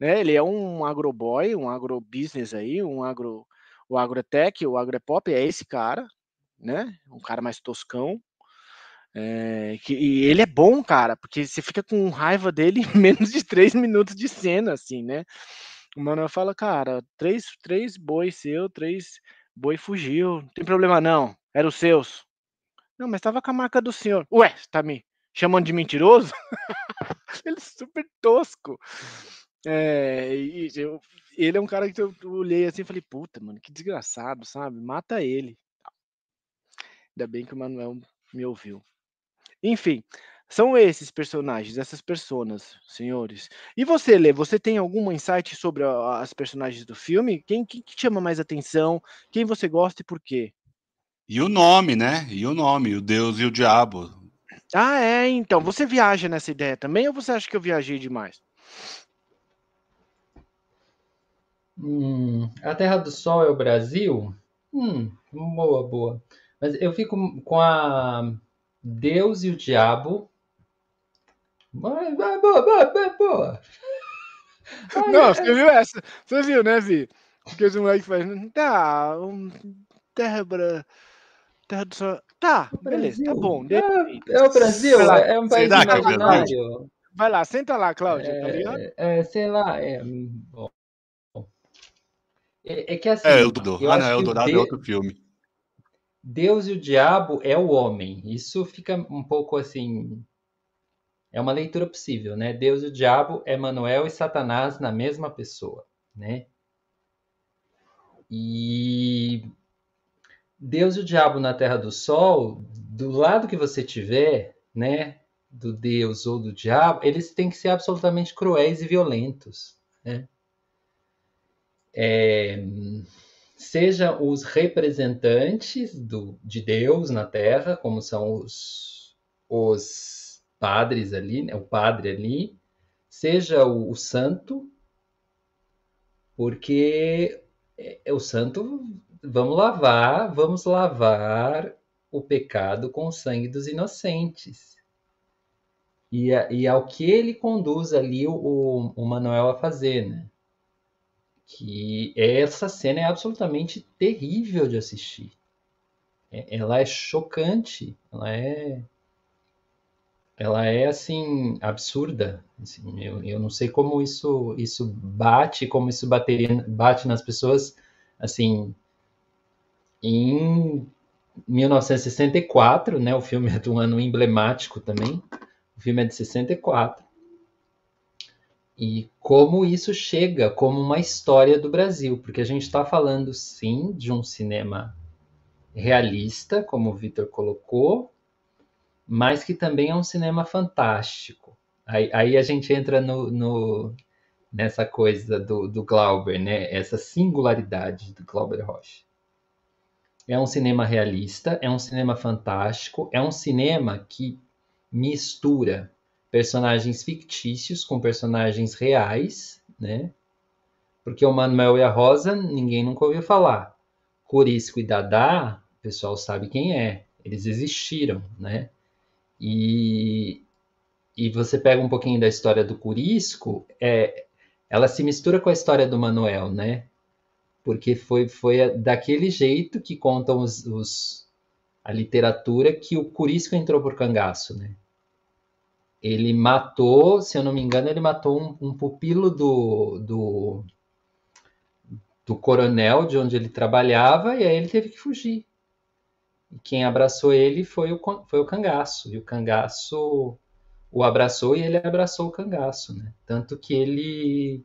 C: né? Ele é um agroboy, um agrobusiness aí, um agro, o agrotech, o agropop, é esse cara, né? Um cara mais toscão. É, que, e ele é bom, cara, porque você fica com raiva dele em menos de três minutos de cena, assim, né? O Manuel fala, cara, três, três bois seu, três boi fugiu. Não tem problema não, eram os seus. Não, mas tava com a marca do senhor. Ué, tá me chamando de mentiroso? ele é super tosco. É, e eu, ele é um cara que eu olhei assim e falei, puta, mano, que desgraçado, sabe? Mata ele. Ainda bem que o Manuel me ouviu. Enfim, são esses personagens, essas personas, senhores. E você, Lê, você tem algum insight sobre a, as personagens do filme? Quem, quem que chama mais atenção? Quem você gosta e por quê?
A: E o nome, né? E o nome, o Deus e o Diabo.
C: Ah, é, então. Você viaja nessa ideia também ou você acha que eu viajei demais?
B: Hum, a Terra do Sol é o Brasil? Hum, boa, boa. Mas eu fico com a Deus e o Diabo mas vai, boa, boa, boa.
C: Não, você viu essa? Você viu, né, Vi? Porque os moleques fazem. Tá, um, terra, bra... terra do Sol. Tá, beleza, tá bom.
B: É, é, o Brasil, lá, é um país imaginário.
C: Vai lá, senta lá, Cláudia, tá é, tá ligado?
B: É, sei lá, é. Bom. É, é que assim.
A: É, Eldorado. Ah, não, Eldorado é outro filme.
B: Deus e o diabo é o homem. Isso fica um pouco assim é uma leitura possível, né? Deus e o diabo, Emanuel e Satanás na mesma pessoa, né? E Deus e o diabo na Terra do Sol, do lado que você tiver, né, do Deus ou do diabo, eles têm que ser absolutamente cruéis e violentos, né? É, seja os representantes do, de Deus na Terra, como são os, os padres ali, né, o padre ali, seja o, o santo, porque é, é, o santo, vamos lavar, vamos lavar o pecado com o sangue dos inocentes. E, e ao que ele conduz ali o, o Manuel a fazer, né? Que essa cena é absolutamente terrível de assistir. É, ela é chocante, ela é ela é assim absurda. Assim, eu, eu não sei como isso isso bate, como isso bateria, bate nas pessoas assim em 1964, né? O filme é de um ano emblemático também. O filme é de 64. E como isso chega como uma história do Brasil, porque a gente está falando sim de um cinema realista, como o Vitor colocou, mas que também é um cinema fantástico. Aí, aí a gente entra no, no, nessa coisa do, do Glauber, né? Essa singularidade do Glauber Rocha. é um cinema realista, é um cinema fantástico, é um cinema que mistura personagens fictícios com personagens reais, né? Porque o Manuel e a Rosa ninguém nunca ouviu falar. Corisco e Dadá, o pessoal sabe quem é. Eles existiram, né? E, e você pega um pouquinho da história do Curisco, é, ela se mistura com a história do Manuel, né? Porque foi, foi daquele jeito que contam os, os a literatura que o Curisco entrou por cangaço, né? Ele matou, se eu não me engano, ele matou um, um pupilo do, do, do coronel de onde ele trabalhava e aí ele teve que fugir. E quem abraçou ele foi o, foi o cangaço. E o cangaço o abraçou e ele abraçou o cangaço, né? Tanto que ele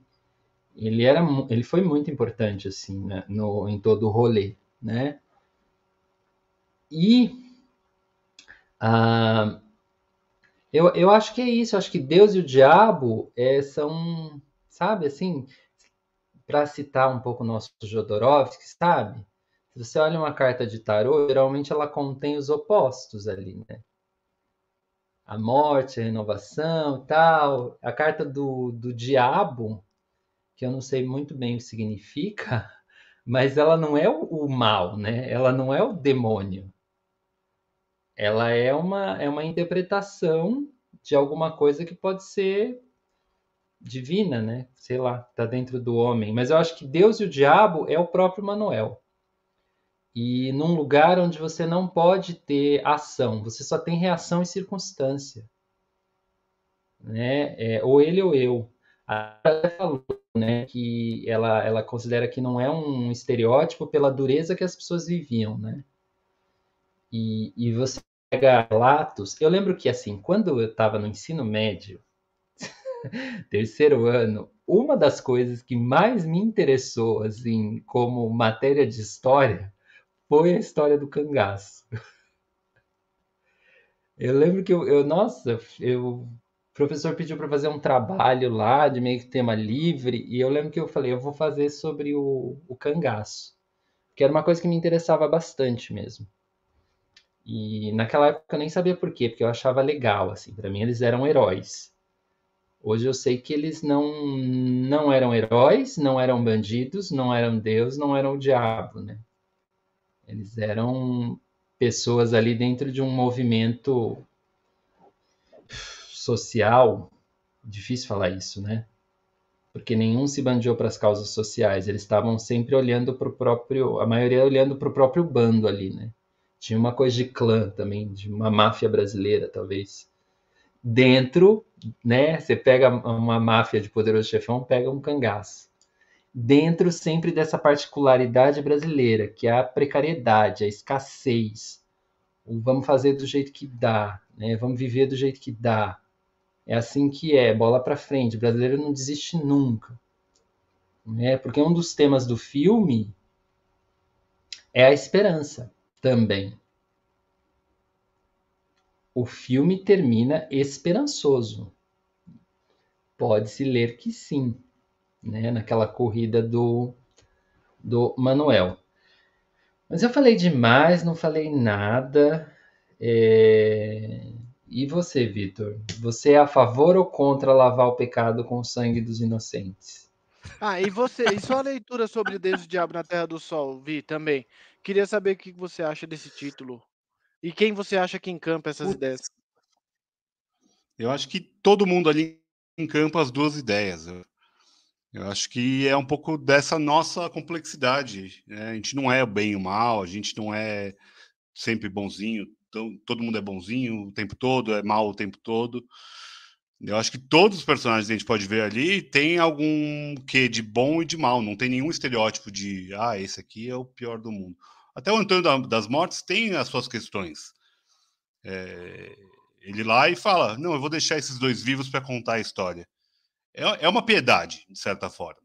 B: ele era ele foi muito importante assim né? no em todo o rolê, né? E ah, eu, eu acho que é isso, eu acho que Deus e o diabo é, são, sabe, assim, para citar um pouco o nosso Jodorowsky, sabe? Se você olha uma carta de tarô, geralmente ela contém os opostos ali, né? a morte, a renovação tal. A carta do, do diabo, que eu não sei muito bem o que significa, mas ela não é o, o mal, né? Ela não é o demônio. Ela é uma, é uma interpretação de alguma coisa que pode ser divina, né? Sei lá, tá dentro do homem. Mas eu acho que Deus e o diabo é o próprio Manuel e num lugar onde você não pode ter ação, você só tem reação e circunstância. Né? É, ou ele ou eu. A falou né, que ela, ela considera que não é um estereótipo pela dureza que as pessoas viviam. Né? E, e você pega relatos. Eu lembro que, assim, quando eu estava no ensino médio, terceiro ano, uma das coisas que mais me interessou, assim, como matéria de história, foi a história do cangaço. Eu lembro que eu, eu nossa, eu, o professor pediu para fazer um trabalho lá de meio que tema livre, e eu lembro que eu falei, eu vou fazer sobre o, o cangaço, que era uma coisa que me interessava bastante mesmo. E naquela época eu nem sabia por quê, porque eu achava legal, assim, para mim eles eram heróis. Hoje eu sei que eles não, não eram heróis, não eram bandidos, não eram Deus, não eram o diabo, né? Eles eram pessoas ali dentro de um movimento social. Difícil falar isso, né? Porque nenhum se bandiou para as causas sociais. Eles estavam sempre olhando para o próprio. A maioria olhando para o próprio bando ali, né? Tinha uma coisa de clã também, de uma máfia brasileira, talvez. Dentro, né? Você pega uma máfia de poderoso chefão, pega um cangaço dentro sempre dessa particularidade brasileira, que é a precariedade, a escassez. O vamos fazer do jeito que dá, né? vamos viver do jeito que dá. É assim que é, bola para frente. O brasileiro não desiste nunca. Né? Porque um dos temas do filme é a esperança também. O filme termina esperançoso. Pode-se ler que sim né, naquela corrida do, do Manuel. Mas eu falei demais, não falei nada. É... E você, Vitor? Você é a favor ou contra lavar o pecado com o sangue dos inocentes?
C: Ah, e você, e sua leitura sobre Deus e o Diabo na Terra do Sol, Vi, também. Queria saber o que você acha desse título. E quem você acha que encampa essas ideias?
A: Eu acho que todo mundo ali encampa as duas ideias. Eu acho que é um pouco dessa nossa complexidade. Né? A gente não é bem e o mal, a gente não é sempre bonzinho, então, todo mundo é bonzinho o tempo todo, é mal o tempo todo. Eu acho que todos os personagens que a gente pode ver ali tem algum quê de bom e de mal, não tem nenhum estereótipo de ah, esse aqui é o pior do mundo. Até o Antônio das Mortes tem as suas questões. É, ele lá e fala: Não, eu vou deixar esses dois vivos para contar a história é, é uma piedade, de certa forma.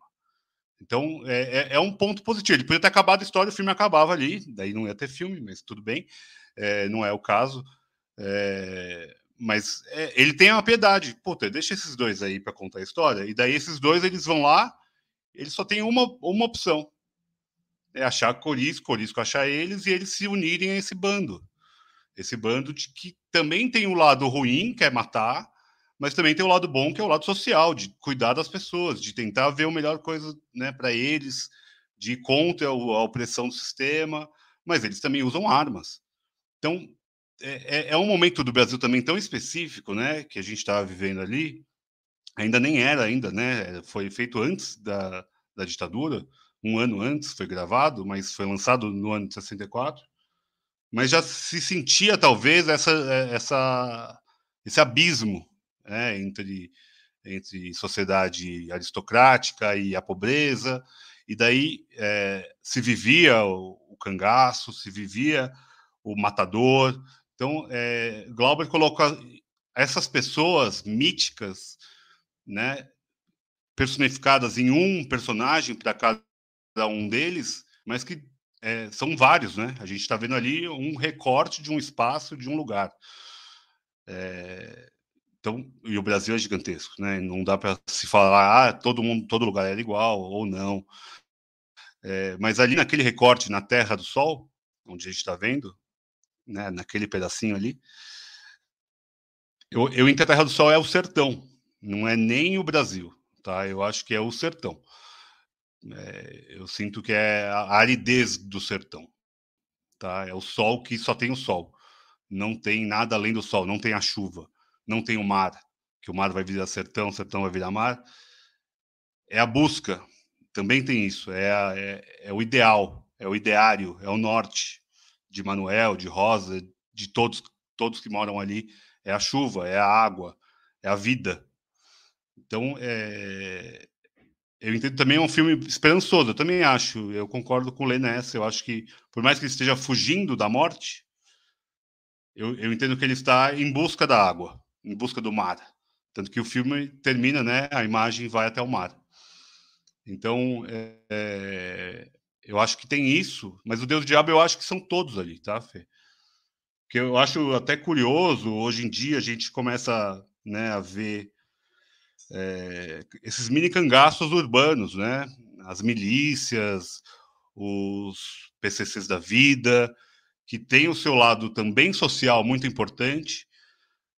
A: Então, é, é, é, um ponto positivo. Ele podia ter acabado a história, o filme acabava ali, daí não ia ter filme, mas tudo bem, é, não é o caso. É, mas é, ele tem uma piedade. Puta, deixa esses dois aí para contar a história, e daí esses dois eles vão lá, eles só têm uma, uma opção. é achar Corisco, Corisco achar eles e eles se unirem a esse bando. Esse bando de que também tem o lado ruim, que é matar, mas também tem o lado bom, que é o lado social, de cuidar das pessoas, de tentar ver a melhor coisa né, para eles, de contra a opressão do sistema, mas eles também usam armas. Então, é, é, é um momento do Brasil também tão específico, né, que a gente estava vivendo ali, ainda nem era ainda, né, foi feito antes da, da ditadura, um ano antes foi gravado, mas foi lançado no ano de 64, mas já se sentia talvez essa, essa, esse abismo né, entre, entre sociedade aristocrática e a pobreza, e daí é, se vivia o, o, cangaço, se vivia o matador. Então, é, Glauber coloca essas pessoas míticas, né, personificadas em um personagem para cada um deles, mas que é, são vários, né? A gente está vendo ali um recorte de um espaço, de um lugar. É, então, e o Brasil é gigantesco, né? Não dá para se falar, ah, todo mundo, todo lugar era igual ou não. É, mas ali naquele recorte na Terra do Sol, onde a gente está vendo, né, naquele pedacinho ali, eu, eu entendo a Terra do Sol é o sertão, não é nem o Brasil, tá? Eu acho que é o sertão. É, eu sinto que é a aridez do sertão, tá? É o sol que só tem o sol, não tem nada além do sol, não tem a chuva não tem o mar, que o mar vai virar sertão, sertão vai virar mar. É a busca, também tem isso, é, a, é, é o ideal, é o ideário, é o norte de Manuel, de Rosa, de todos, todos que moram ali. É a chuva, é a água, é a vida. Então, é, eu entendo também é um filme esperançoso, eu também acho, eu concordo com o Lê nessa, eu acho que, por mais que ele esteja fugindo da morte, eu, eu entendo que ele está em busca da água, em busca do mar. Tanto que o filme termina, né? A imagem vai até o mar. Então, é, é, eu acho que tem isso, mas o Deus do Diabo eu acho que são todos ali, tá, Fê? Que eu acho até curioso, hoje em dia a gente começa né, a ver é, esses mini cangaços urbanos, né? As milícias, os PCCs da vida, que tem o seu lado também social muito importante,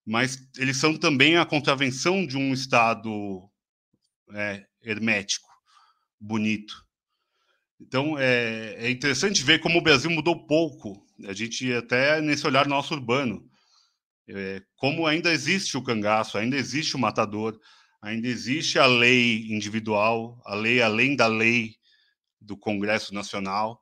A: mas eles são também a contravenção de um Estado é, hermético, bonito. Então é, é, interessante ver como o Brasil mudou pouco. A gente até nesse olhar nosso urbano, é, como ainda existe o cangaço, ainda existe o matador, ainda existe a lei individual, a lei além da lei do Congresso Nacional.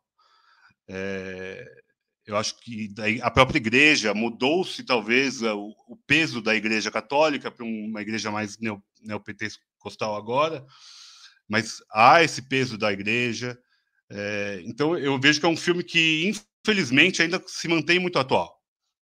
A: É, eu acho que a própria igreja mudou-se talvez o, peso da igreja católica para uma igreja mais neo, neopentecostal agora, mas há esse peso da igreja. É, então eu vejo que é um filme que infelizmente ainda se mantém muito atual.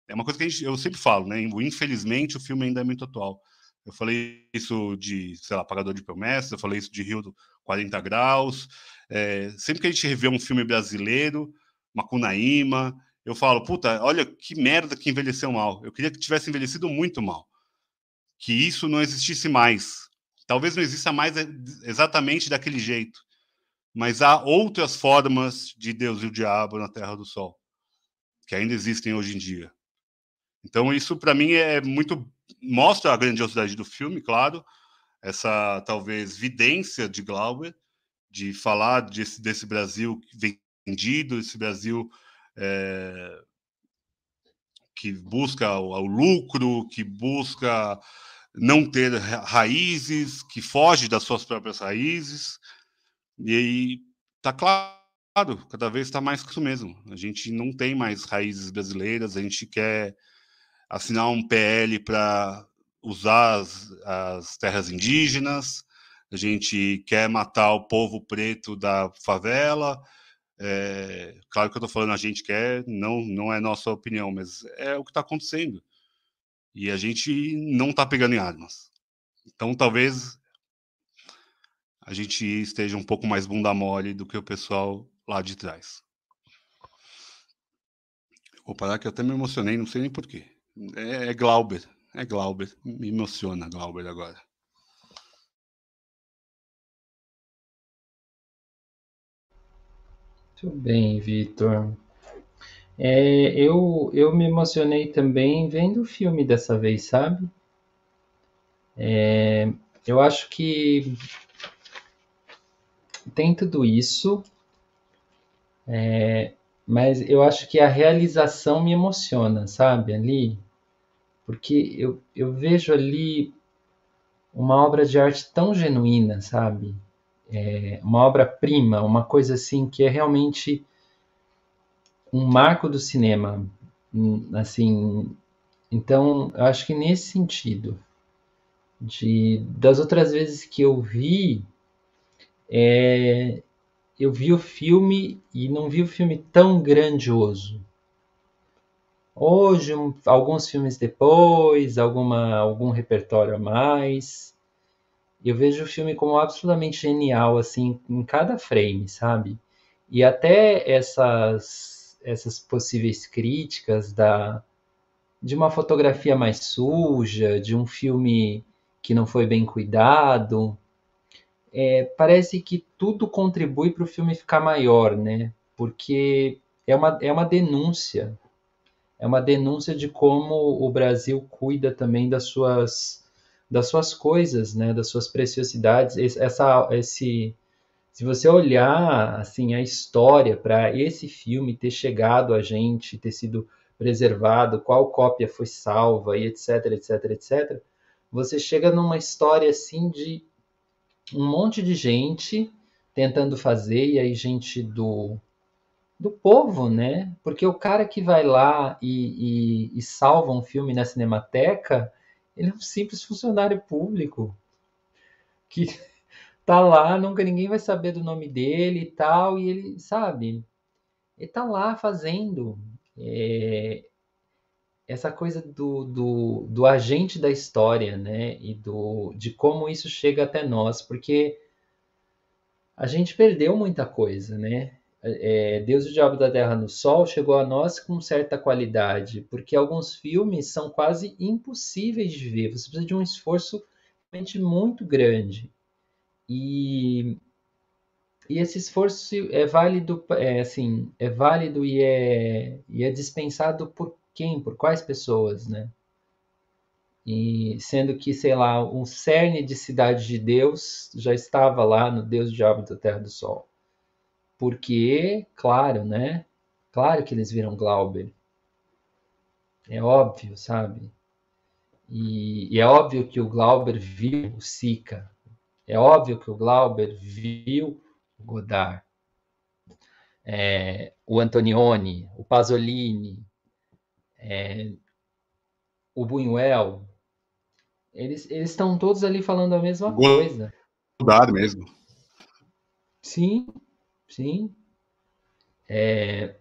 A: É uma coisa que gente, eu sempre falo, né? Infelizmente o filme ainda é muito atual. Eu falei isso de, sei lá, Pagador de Promessas, eu falei isso de Rio do 40 Graus. É, sempre que a gente revê um filme brasileiro, Macunaíma, eu falo, puta, olha que merda que envelheceu mal. Eu queria que tivesse envelhecido muito mal. Que isso não existisse mais. Talvez não exista mais exatamente daquele jeito. Mas há outras formas de Deus e o diabo na Terra do Sol, que ainda existem hoje em dia. Então, isso para mim é muito. mostra a grandiosidade do filme, claro, essa talvez vidência de Glauber, de falar desse, desse Brasil vendido, esse Brasil é, que busca o, o, lucro, que busca não ter raízes, que foge das suas próprias raízes. E aí tá claro, cada vez está mais isso mesmo. A gente não tem mais raízes brasileiras, a gente quer assinar um PL para usar as, as terras indígenas, a gente quer matar o povo preto da favela, é, claro que eu estou falando a gente quer, não, não é nossa opinião, mas é o que está acontecendo. E a gente não está pegando em armas. Então talvez a gente esteja um pouco mais bunda mole do que o pessoal lá de trás. Vou parar que eu até me emocionei, não sei nem porquê. É, é Glauber, é Glauber. Me emociona Glauber agora.
B: Muito bem, Vitor. É, eu, eu me emocionei também vendo o filme dessa vez, sabe? É, eu acho que tem tudo isso, é, mas eu acho que a realização me emociona, sabe? Ali, porque eu, eu vejo ali uma obra de arte tão genuína, sabe? É, uma obra-prima, uma coisa assim que é realmente um marco do cinema, assim. Então, eu acho que nesse sentido, de das outras vezes que eu vi, é, eu vi o filme e não vi o filme tão grandioso. Hoje, um, alguns filmes depois, alguma, algum repertório a mais, eu vejo o filme como absolutamente genial, assim, em cada frame, sabe? E até essas essas possíveis críticas da de uma fotografia mais suja, de um filme que não foi bem cuidado. É, parece que tudo contribui para o filme ficar maior, né? Porque é uma, é uma denúncia. É uma denúncia de como o Brasil cuida também das suas, das suas coisas, né? Das suas preciosidades. Essa, esse, se você olhar assim a história para esse filme ter chegado a gente, ter sido preservado, qual cópia foi salva e etc, etc, etc, você chega numa história assim de um monte de gente tentando fazer e aí gente do do povo, né? Porque o cara que vai lá e, e, e salva um filme na Cinemateca, ele é um simples funcionário público que tá lá, nunca ninguém vai saber do nome dele e tal, e ele, sabe, ele tá lá fazendo é, essa coisa do, do, do, agente da história, né, e do, de como isso chega até nós, porque a gente perdeu muita coisa, né, é, Deus e o Diabo da Terra no Sol chegou a nós com certa qualidade, porque alguns filmes são quase impossíveis de ver, você precisa de um esforço realmente muito grande. E, e esse esforço é válido, é, assim, é válido e é, e é dispensado por quem? Por quais pessoas, né? E sendo que, sei lá, um cerne de cidade de Deus já estava lá no Deus Diabo da Terra do Sol. Porque, claro, né? Claro que eles viram Glauber. É óbvio, sabe? E, e é óbvio que o Glauber viu o Sica, é óbvio que o Glauber viu o Godard, é, o Antonioni, o Pasolini, é, o Buñuel, eles, eles estão todos ali falando a mesma coisa.
A: Godard mesmo.
B: Sim, sim. É,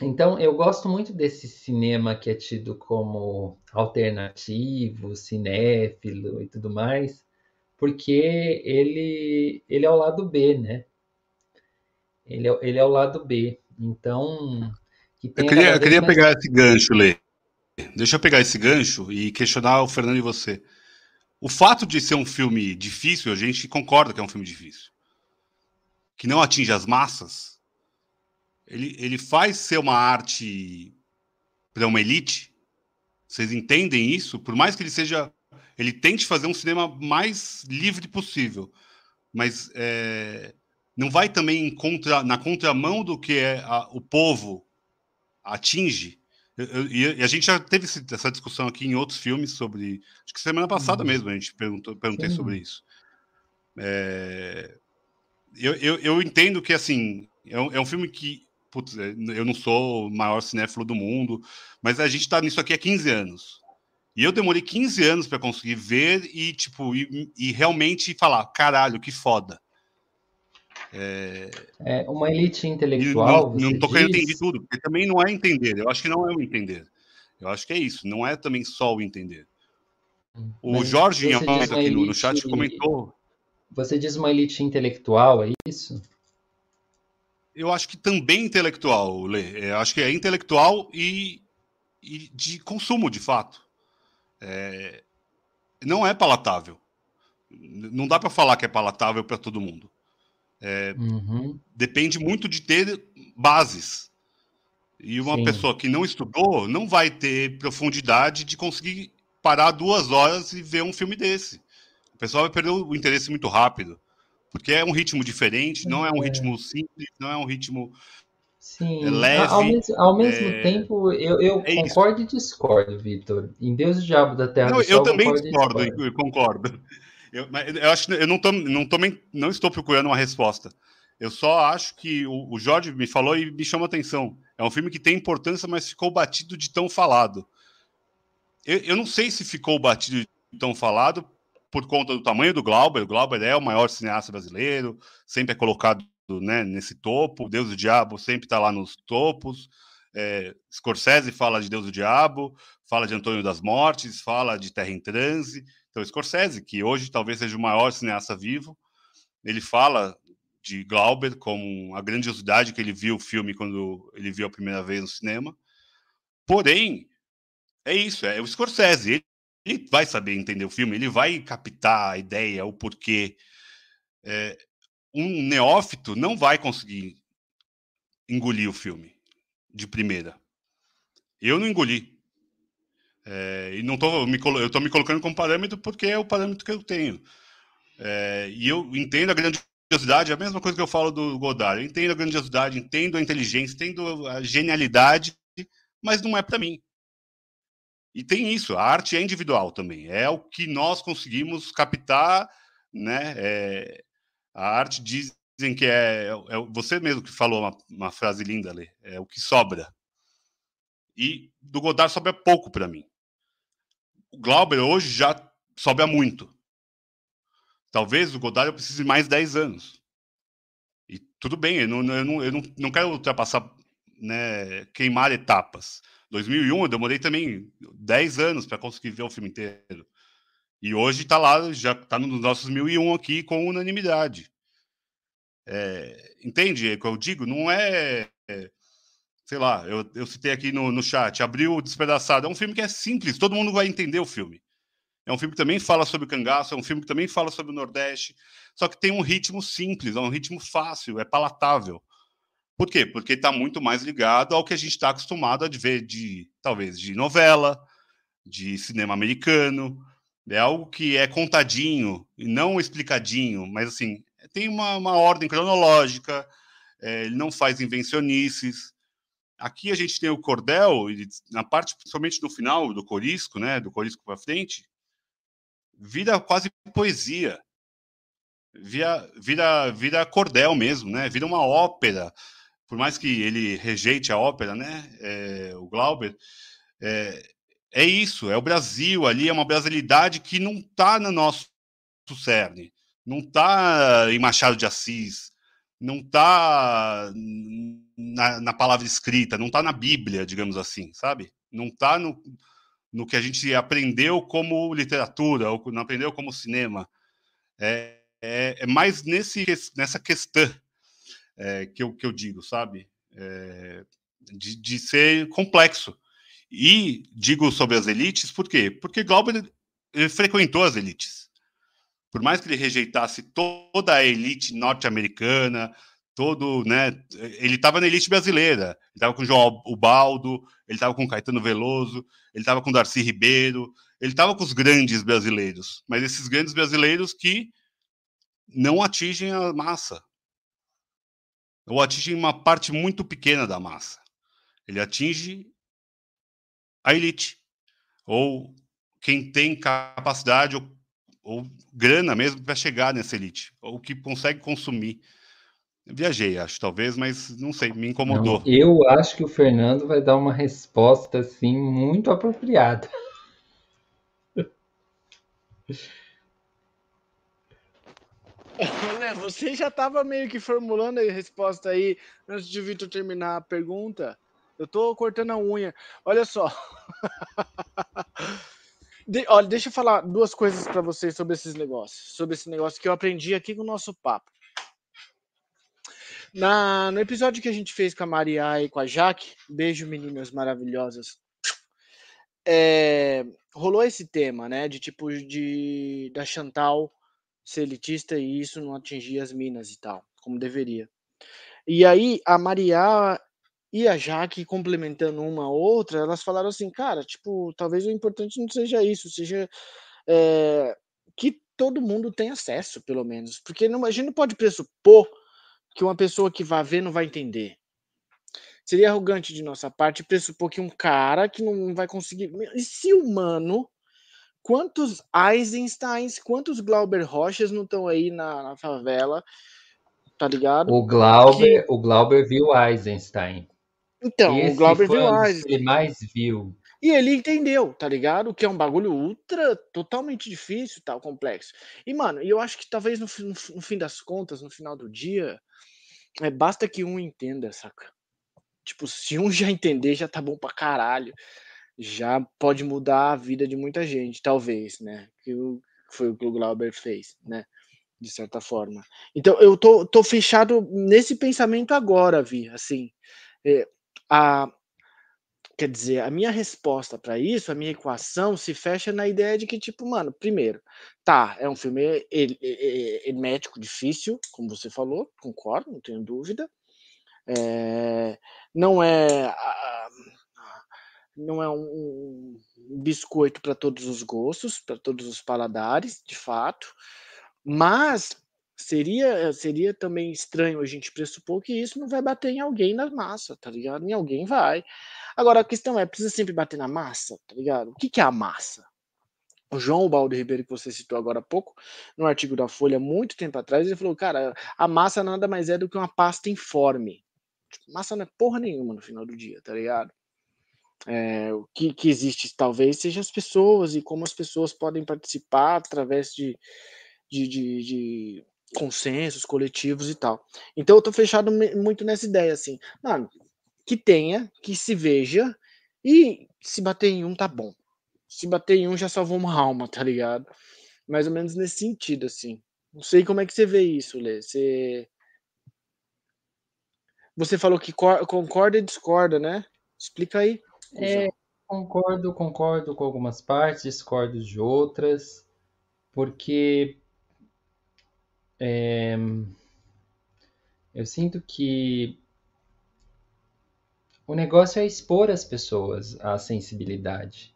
B: então, eu gosto muito desse cinema que é tido como alternativo, cinéfilo e tudo mais, porque ele, ele é o lado B, né? Ele é, ele é o lado B. Então.
A: Que eu queria, eu queria mais... pegar esse gancho, Lê. Deixa eu pegar esse gancho e questionar o Fernando e você. O fato de ser um filme difícil, a gente concorda que é um filme difícil, que não atinge as massas, ele, ele faz ser uma arte para uma elite. Vocês entendem isso? Por mais que ele seja ele tente fazer um cinema mais livre possível, mas é, não vai também contra, na contramão do que é a, o povo atinge. e a gente já teve essa discussão aqui em outros filmes sobre. Acho que semana passada uhum. mesmo a gente perguntou, perguntei sobre isso. É, eu, eu, eu, entendo que assim é um, é um filme que putz, é, eu não sou o maior cinéfilo do mundo, mas a gente está nisso aqui há 15 anos. E eu demorei 15 anos para conseguir ver e, tipo, e, e, realmente falar, caralho, que foda.
B: É, é uma elite intelectual.
A: não, não tô querendo entender tudo, porque também não é entender. Eu acho que não é o entender. Eu acho que é isso, não é também só o entender. O Mas Jorge aqui no, no chat comentou.
B: Você diz uma elite intelectual, é isso?
A: Eu acho que também intelectual, Lê. Eu acho que é intelectual e, e de consumo, de fato é, não é palatável. Não dá para falar que é palatável para todo mundo. É, uhum. Depende muito de ter bases. E uma Sim. pessoa que não estudou não vai ter profundidade de conseguir parar duas horas e ver um filme desse. O pessoal vai perder o interesse muito rápido. Porque é um ritmo diferente, não é um é. ritmo simples, não é um ritmo
B: Sim, é leve. Ao mesmo, ao mesmo é... tempo, eu, eu é concordo isso. e discordo, Vitor. Em Deus e Diabo da Terra
A: não,
B: do
A: Sol, Eu também discordo, eu concordo. Eu, eu acho eu não, tô, não, tô, não estou procurando uma resposta. Eu só acho que o, o Jorge me falou e me chama a atenção. É um filme que tem importância, mas ficou batido de tão falado. Eu, eu não sei se ficou batido de tão falado por conta do tamanho do Glauber. O Glauber é o maior cineasta brasileiro, sempre é colocado né, nesse topo. Deus e o Diabo sempre está lá nos topos. É, Scorsese fala de Deus e o Diabo, fala de Antônio das Mortes, fala de Terra em Transe. Então, Scorsese, que hoje talvez seja o maior cineasta vivo, ele fala de Glauber como a grandiosidade que ele viu o filme quando ele viu a primeira vez no cinema. Porém, é isso, é o Scorsese. Ele, vai saber entender o filme, ele vai captar a ideia, o porquê. É, um neófito não vai conseguir engolir o filme de primeira. Eu não engoli. É, e não tô me, eu estou me colocando como parâmetro porque é o parâmetro que eu tenho. É, e eu entendo a grandiosidade, é a mesma coisa que eu falo do Godard. Eu entendo a grandiosidade, entendo a inteligência, entendo a genialidade, mas não é para mim. E tem isso, a arte é individual também. É o que nós conseguimos captar, né? É, a arte dizem que é, é, você mesmo que falou uma, uma, frase linda ali, é o que sobra. E do Godard sobra pouco para mim. O Glauber hoje já sobra muito. Talvez o Godard eu precise mais 10 anos. E tudo bem, eu não, eu não, eu não, não quero ultrapassar, né, queimar etapas. 2001 eu demorei também 10 anos para conseguir ver o filme inteiro. E hoje está lá, já está nos nossos 1001 aqui com unanimidade. É, entende o que eu digo? Não é, é sei lá, eu, eu citei aqui no, no chat, Abriu Despedaçado. É um filme que é simples, todo mundo vai entender o filme. É um filme que também fala sobre o cangaço, é um filme que também fala sobre o Nordeste, só que tem um ritmo simples, é um ritmo fácil, é palatável. Por quê? Porque está muito mais ligado ao que a gente está acostumado a ver de, talvez, de novela, de cinema americano, é algo que é contadinho e não explicadinho, mas assim, tem uma, uma ordem cronológica, é, ele não faz invencionices. Aqui a gente tem o cordel, na parte, principalmente no final do corisco, né, do corisco para frente, vira quase poesia. Vira, vira, vira cordel mesmo, né? Vira uma ópera. Por mais que ele rejeite a ópera, né? É, o Glauber, é, é isso, é o Brasil ali, é uma brasilidade que não está no nosso cerne, não está em Machado de Assis, não está na, na, palavra escrita, não está na Bíblia, digamos assim, sabe? Não está no, no que a gente aprendeu como literatura, ou não aprendeu como cinema. É, é, é mais nesse, nessa questão é, que, eu, que eu digo, sabe? É, de, de ser complexo e digo sobre as elites, por quê? Porque Glauber ele frequentou as elites. Por mais que ele rejeitasse toda a elite norte-americana, todo, né, ele estava na elite brasileira. Ele estava com João Ubaldo, ele estava com Caetano Veloso, ele estava com Darcy Ribeiro, ele estava com os grandes brasileiros. Mas esses grandes brasileiros que não atingem a massa. Ou atingem uma parte muito pequena da massa. Ele atinge a elite, ou quem tem capacidade ou, ou grana mesmo para chegar nessa elite, ou que consegue consumir. Viajei, acho, talvez, mas não sei, me incomodou.
B: Não, eu acho que o Fernando vai dar uma resposta, assim, muito apropriada.
C: Olha, você já estava meio que formulando a resposta aí antes de o Vitor terminar a pergunta. Eu tô cortando a unha. Olha só. De, olha, deixa eu falar duas coisas para vocês sobre esses negócios, sobre esse negócio que eu aprendi aqui com o nosso papo. Na, no episódio que a gente fez com a Maria e com a Jaque, beijo meninas maravilhosas, é, rolou esse tema, né, de tipo de da Chantal ser elitista e isso não atingir as minas e tal. como deveria. E aí a Maria e a Jaque complementando uma a outra, elas falaram assim, cara, tipo, talvez o importante não seja isso, seja é, que todo mundo tenha acesso, pelo menos. Porque não, a gente não pode pressupor que uma pessoa que vai ver não vai entender. Seria arrogante de nossa parte pressupor que um cara que não vai conseguir. E se humano, quantos Eisensteins, quantos Glauber Rochas não estão aí na, na, favela? Tá ligado?
B: O Glauber, que... o Glauber viu Eisenstein.
C: Então, Esse o Glauber viu Einstein.
B: Ele mais viu.
C: E ele entendeu, tá ligado? Que é um bagulho ultra, totalmente difícil, tal, complexo. E, mano, eu acho que talvez no, no, no fim das contas, no final do dia, é, basta que um entenda, saca? Tipo, se um já entender, já tá bom pra caralho. Já pode mudar a vida de muita gente, talvez, né? Que foi o que o Glauber fez, né? De certa forma. Então, eu tô, tô fechado nesse pensamento agora, Vi, assim. É, a, quer dizer, a minha resposta para isso, a minha equação se fecha na ideia de que, tipo, mano, primeiro, tá, é um filme hermético, difícil, como você falou, concordo, não tenho dúvida. É, não é não é um, um biscoito para todos os gostos, para todos os paladares, de fato, mas Seria, seria também estranho a gente pressupor que isso não vai bater em alguém na massa, tá ligado? Em alguém vai. Agora a questão é, precisa sempre bater na massa, tá ligado? O que, que é a massa? O João Baldo Ribeiro, que você citou agora há pouco, no artigo da Folha, muito tempo atrás, ele falou: cara, a massa nada mais é do que uma pasta informe. Tipo, massa não é porra nenhuma no final do dia, tá ligado? É, o que, que existe talvez seja as pessoas e como as pessoas podem participar através de, de, de, de consensos coletivos e tal. Então eu tô fechado muito nessa ideia, assim, mano, que tenha, que se veja, e se bater em um, tá bom. Se bater em um, já salvou uma alma, tá ligado? Mais ou menos nesse sentido, assim. Não sei como é que você vê isso, Lê. Você. Você falou que concorda e discorda, né? Explica aí.
B: É, concordo, concordo com algumas partes, discordo de outras, porque é, eu sinto que o negócio é expor as pessoas à sensibilidade.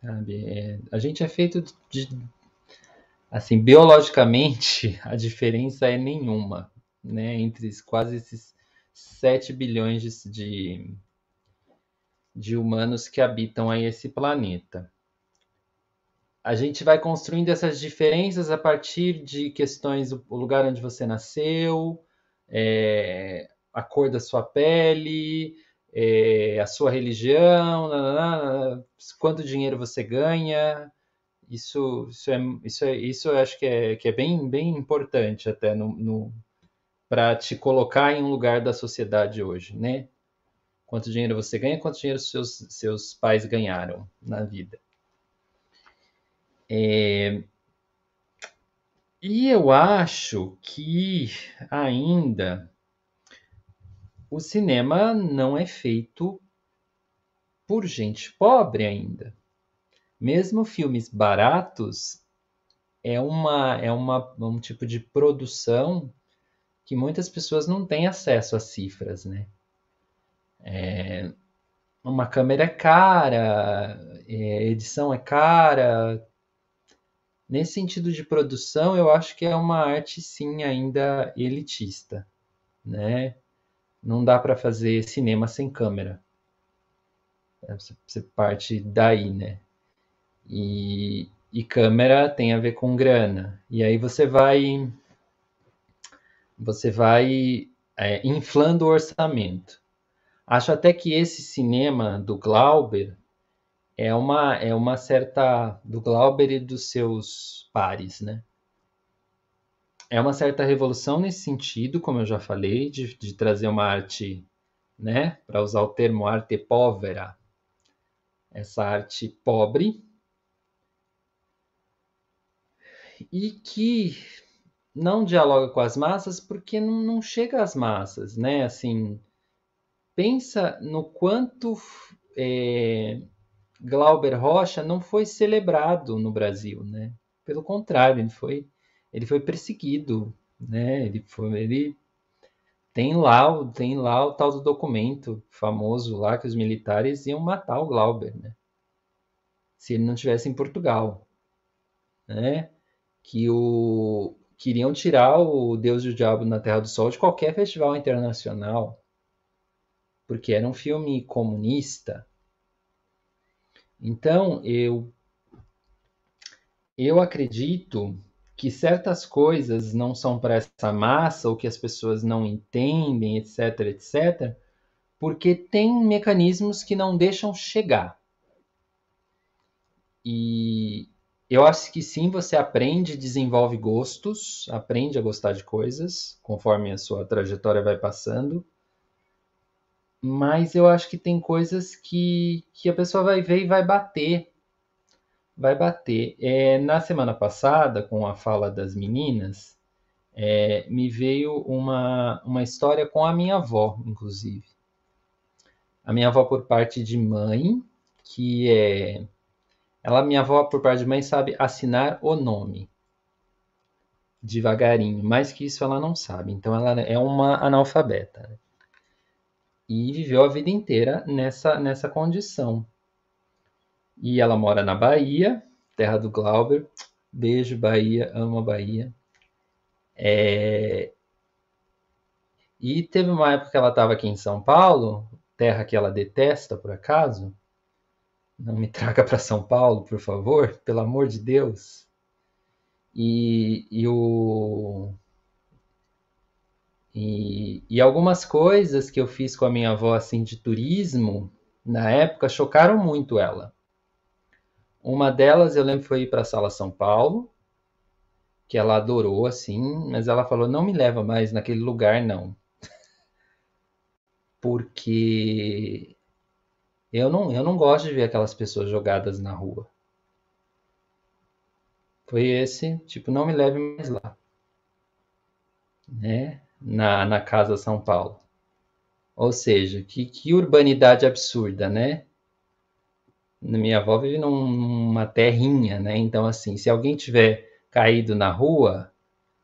B: Sabe? É, a gente é feito de. Assim, biologicamente, a diferença é nenhuma né, entre quase esses 7 bilhões de, de, de humanos que habitam aí esse planeta a gente vai construindo essas diferenças a partir de questões o lugar onde você nasceu, é, a cor da sua pele, é, a sua religião, quanto dinheiro você ganha. Isso, isso, é, isso, é, isso eu acho que é, que é bem, bem importante até no, no para te colocar em um lugar da sociedade hoje, né? Quanto dinheiro você ganha, quanto dinheiro seus, seus pais ganharam na vida. É... E eu acho que ainda o cinema não é feito por gente pobre ainda. Mesmo filmes baratos é uma é uma um tipo de produção que muitas pessoas não têm acesso às cifras, né? É, uma câmera é cara, é, edição é cara, Nesse sentido de produção, eu acho que é uma arte sim ainda elitista, né? Não dá para fazer cinema sem câmera. É, você parte daí, né? E, e câmera tem a ver com grana. E aí você vai você vai é, inflando o orçamento. Acho até que esse cinema do Glauber é uma, é uma certa. do Glauber e dos seus pares, né? É uma certa revolução nesse sentido, como eu já falei, de, de trazer uma arte, né? Para usar o termo arte povera, essa arte pobre, e que não dialoga com as massas porque não, não chega às massas, né? Assim, pensa no quanto é, Glauber Rocha não foi celebrado no Brasil, né? Pelo contrário, ele foi, ele foi perseguido né? Ele foi, ele tem lá, o- tem lá o tal do documento famoso lá que os militares iam matar o Glauber, né? Se ele não estivesse em Portugal, né? Que o queriam tirar o Deus e o Diabo na Terra do Sol de qualquer festival internacional, porque era um filme comunista. Então, eu eu acredito que certas coisas não são para essa massa ou que as pessoas não entendem, etc, etc, porque tem mecanismos que não deixam chegar. E eu acho que sim, você aprende, desenvolve gostos, aprende a gostar de coisas conforme a sua trajetória vai passando. Mas eu acho que tem coisas que, que a pessoa vai ver e vai bater. Vai bater. É, na semana passada, com a fala das meninas, é, me veio uma, uma história com a minha avó, inclusive. A minha avó por parte de mãe, que é. Ela, minha avó por parte de mãe, sabe assinar o nome. Devagarinho. Mais que isso ela não sabe. Então ela é uma analfabeta. E viveu a vida inteira nessa, nessa condição. E ela mora na Bahia, terra do Glauber. Beijo, Bahia, amo a Bahia. É, E teve uma época que ela estava aqui em São Paulo, terra que ela detesta, por acaso. Não me traga para São Paulo, por favor, pelo amor de Deus. E, e o. E, e algumas coisas que eu fiz com a minha avó assim de turismo, na época, chocaram muito ela. Uma delas eu lembro foi ir para a Sala São Paulo, que ela adorou assim, mas ela falou: não me leva mais naquele lugar, não. Porque eu não, eu não gosto de ver aquelas pessoas jogadas na rua. Foi esse, tipo, não me leve mais lá, né? Na, na Casa São Paulo. Ou seja, que, que urbanidade absurda, né? Minha avó vive num- numa terrinha, né? Então, assim, se alguém tiver caído na rua,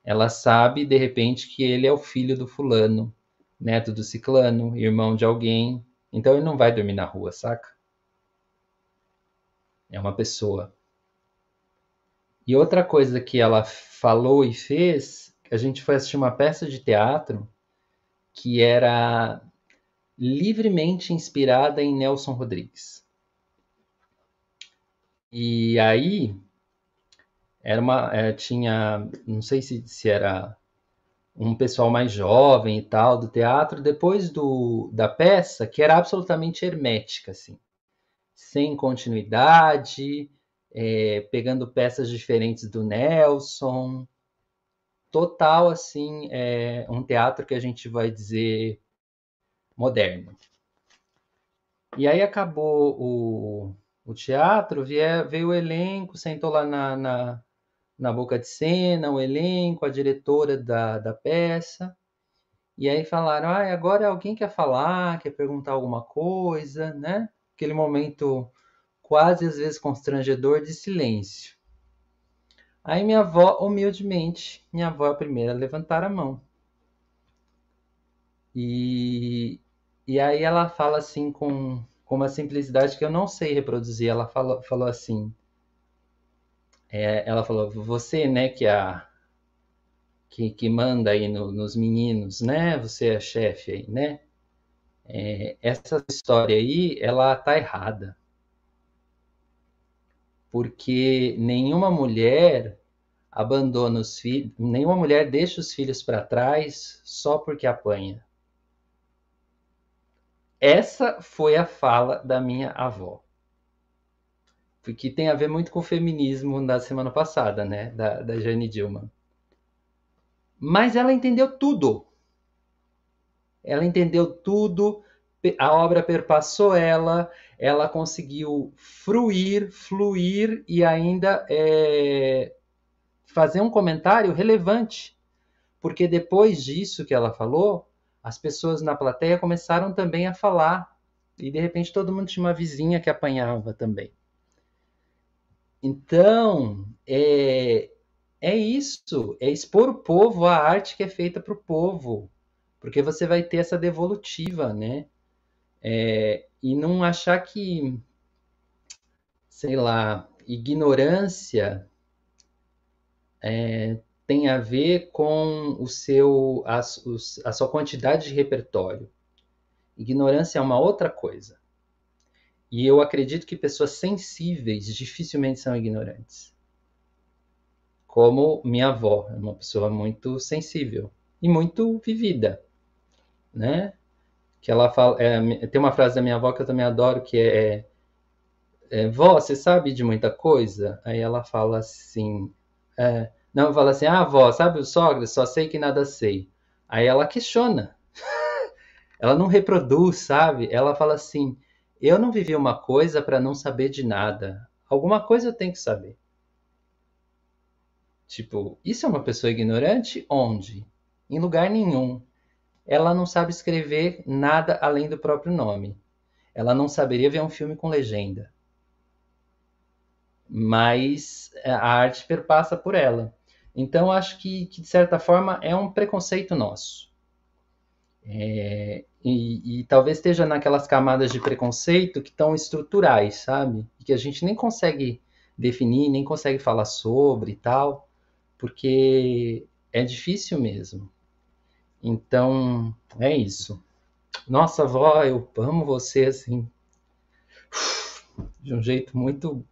B: ela sabe de repente que ele é o filho do fulano, neto do ciclano, irmão de alguém. Então ele não vai dormir na rua, saca? É uma pessoa. E outra coisa que ela falou e fez, a gente foi assistir uma peça de teatro que era livremente inspirada em Nelson Rodrigues. E aí era uma, é, tinha, não sei se, se era um pessoal mais jovem e tal do teatro, depois do, da peça, que era absolutamente hermética, assim, sem continuidade, é, pegando peças diferentes do Nelson, total assim, é, um teatro que a gente vai dizer moderno. E aí acabou o, o teatro, vie- veio o elenco, sentou lá na, na, na boca de cena, o elenco, a diretora da, da peça. E aí falaram: ah, agora alguém quer falar, quer perguntar alguma coisa, né? Aquele momento quase às vezes constrangedor de silêncio. Aí minha avó, humildemente, minha avó é a primeira a levantar a mão. E, e aí ela fala assim com, com uma simplicidade que eu não sei reproduzir. Ela falou, falou assim: é, ela falou, você, né, que é a que, que manda aí no- nos meninos, né? Você é a chefe aí, né? É, essa história aí, ela tá errada. Porque nenhuma mulher abandona os filhos, nenhuma mulher deixa os filhos para trás só porque apanha. Essa foi a fala da minha avó. Porque tem a ver muito com o feminismo da semana passada, né? Da, da Jane Dilma. Mas ela entendeu tudo. Ela entendeu tudo, a obra perpassou ela, ela conseguiu fruir, fluir e ainda é, fazer um comentário relevante. Porque depois disso que ela falou, as pessoas na plateia começaram também a falar. E de repente todo mundo tinha uma vizinha que apanhava também. Então, é, é isso, é expor o povo à arte que é feita para o povo, porque você vai ter essa devolutiva, né? É, e não achar que, sei lá, ignorância é, tem a ver com o seu, a, a sua quantidade de repertório. Ignorância é uma outra coisa. E eu acredito que pessoas sensíveis dificilmente são ignorantes. Como minha avó, é uma pessoa muito sensível e muito vivida, né? Que ela fala, é, tem uma frase da minha avó que eu também adoro que é, é vó, você sabe de muita coisa? Aí ela fala assim, é, não, fala assim, ah, vó, sabe o sogra? Só sei que nada sei. Aí ela questiona. ela não reproduz, sabe? Ela fala assim, eu não vivi uma coisa para não saber de nada. Alguma coisa eu tenho que saber. Tipo, isso é uma pessoa ignorante? Onde? Em lugar nenhum. Ela não sabe escrever nada além do próprio nome. Ela não saberia ver um filme com legenda. Mas a arte perpassa por ela. Então, acho que, que, de certa forma, é um preconceito nosso. É, e, e, talvez esteja naquelas camadas de preconceito que estão estruturais, sabe? Que a gente nem consegue definir, nem consegue falar sobre e tal, porque é difícil mesmo. Então, é isso. Nossa, avó, eu amo você assim, de um jeito muito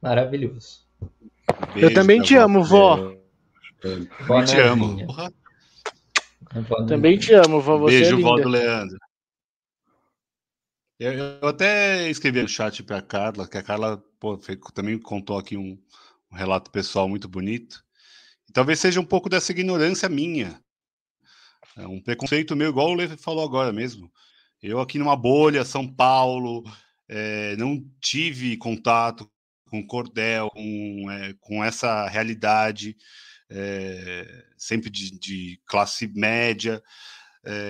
B: maravilhoso.
C: Beijo, eu também te amo, vó.
A: Eu te amo.
C: Também te amo, vó. Você
A: Beijo,
C: é
A: vó do Leandro. Eu, eu, até escrevi no chat para a Carla, que a Carla pô, também contou aqui um, um, relato pessoal muito bonito. E talvez seja um pouco dessa ignorância minha. É um preconceito meu, igual o Lê falou agora mesmo. Eu aqui numa bolha, São Paulo, é, não tive contato com cordel, com, é, com essa realidade é, sempre de, de, classe média.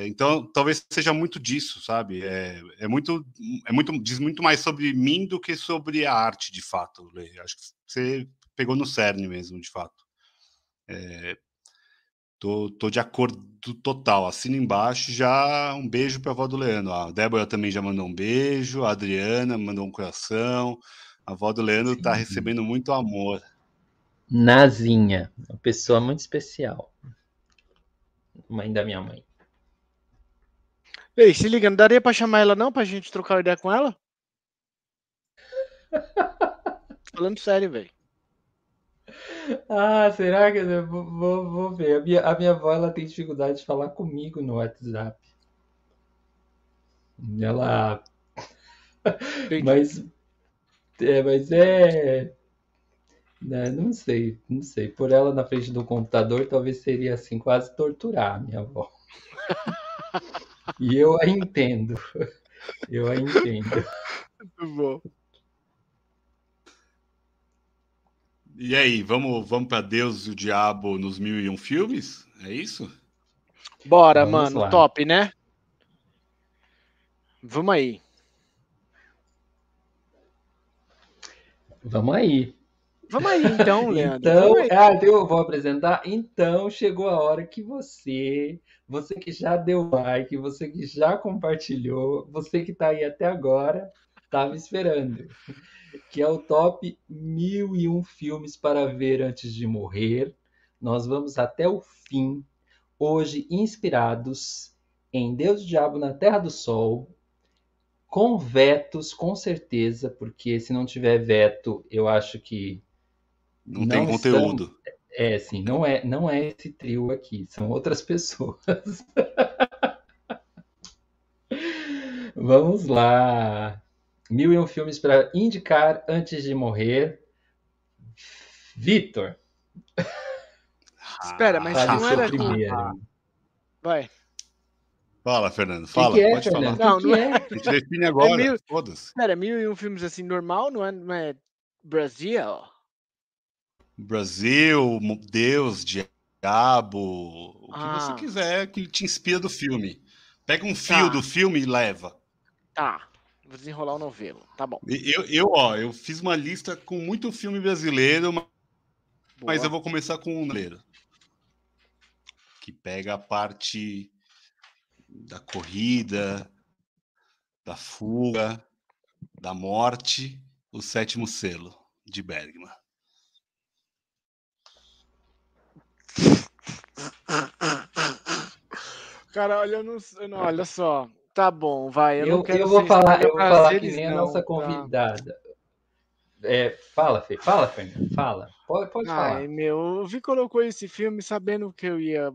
A: Então, talvez seja muito disso, sabe? É, é, muito, é muito, diz muito mais sobre mim do que sobre a arte, de fato. Lê. Acho que você pegou no cerne mesmo, de fato. Tô, tô de acordo total. Assina embaixo já um beijo para a avó do Leandro. A Débora também já mandou um beijo, a Adriana mandou um coração. A avó do Leandro está recebendo muito amor.
B: Nazinha, uma pessoa muito especial. Mãe da minha mãe.
C: Ei, se liga, não daria pra chamar ela não, pra gente trocar ideia com ela? Falando sério, velho.
B: Ah, será que eu vou, vou, vou ver? A minha, a minha avó ela tem dificuldade de falar comigo no WhatsApp. Ela. mas, é, mas é. Né? Não sei, não sei. Por ela na frente do computador, talvez seria assim, quase torturar a minha avó. e eu a entendo. Eu a entendo.
C: Muito bom.
A: E aí, vamos, vamos para Deus e o Diabo nos mil e um filmes? É isso?
C: Bora, vamos mano. Lá. Top, né? Vamos aí.
B: Vamos aí.
C: Vamos aí então, Leandro.
B: Então, aí. Ah, eu vou apresentar. Então, chegou a hora que você, você que já deu like, você que já compartilhou, você que está aí até agora, estava esperando. Que é o top 1001 filmes para ver antes de morrer. Nós vamos até o fim, hoje inspirados em Deus e Diabo na Terra do Sol, com vetos, com certeza, porque se não tiver veto, eu acho que
A: não, não tem conteúdo. São,
B: é, sim, não é, não é esse trio aqui, são outras pessoas. Vamos lá. Mil e um filmes para indicar antes de morrer. Vitor.
C: Espera, mas Fale não era primeiro. Ah, vai.
A: Fala, Fernando. Fala,
B: que que é, pode Fernando? falar. Não, não é.
A: A gente define agora. É mil...
C: Espera, mil e um filmes assim normal, não é, não é Brasil?
A: Brasil, Deus, diabo, o que ah. você quiser que te inspira do filme. Pega um fio tá. do filme e leva.
C: Tá. Desenrolar o novelo. Tá bom.
A: Eu, eu, ó, eu fiz uma lista com muito filme brasileiro, Mas
C: Boa.
A: eu vou começar com um número. Que pega a parte da corrida, da fuga, da morte, o sétimo selo de Bergman.
C: Cara, olha, eu não, eu não- olha só. Tá bom, vai. Eu,
B: Eu,
C: não quero
B: eu vou falar, eu vou falar que nem a
C: não,
B: nossa
C: tá?
B: convidada. É, fala, Fê, fala, Fernando, fala. Pode, pode falar.
C: Ai, meu, o Vi colocou esse filme sabendo que eu ia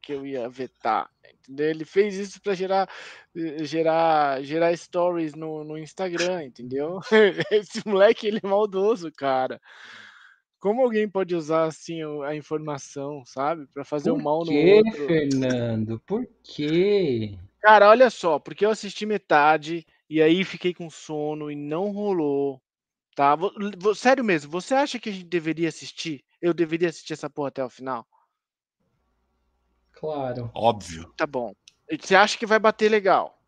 C: que eu ia vetar, entendeu? Ele fez isso para gerar gerar gerar stories no, no Instagram, entendeu? Esse moleque ele é maldoso, cara. Como alguém pode usar assim a informação, sabe, para fazer o
B: Por
C: mal no
B: que,
C: outro?
B: Fernando? Por quê?
C: Cara, olha só, porque eu assisti metade e aí fiquei com sono e não rolou, tá? Sério mesmo, você acha que a gente deveria assistir? Eu deveria assistir essa porra até o final?
B: Claro,
A: Óbvio,
C: Tá bom. Você acha que vai bater legal?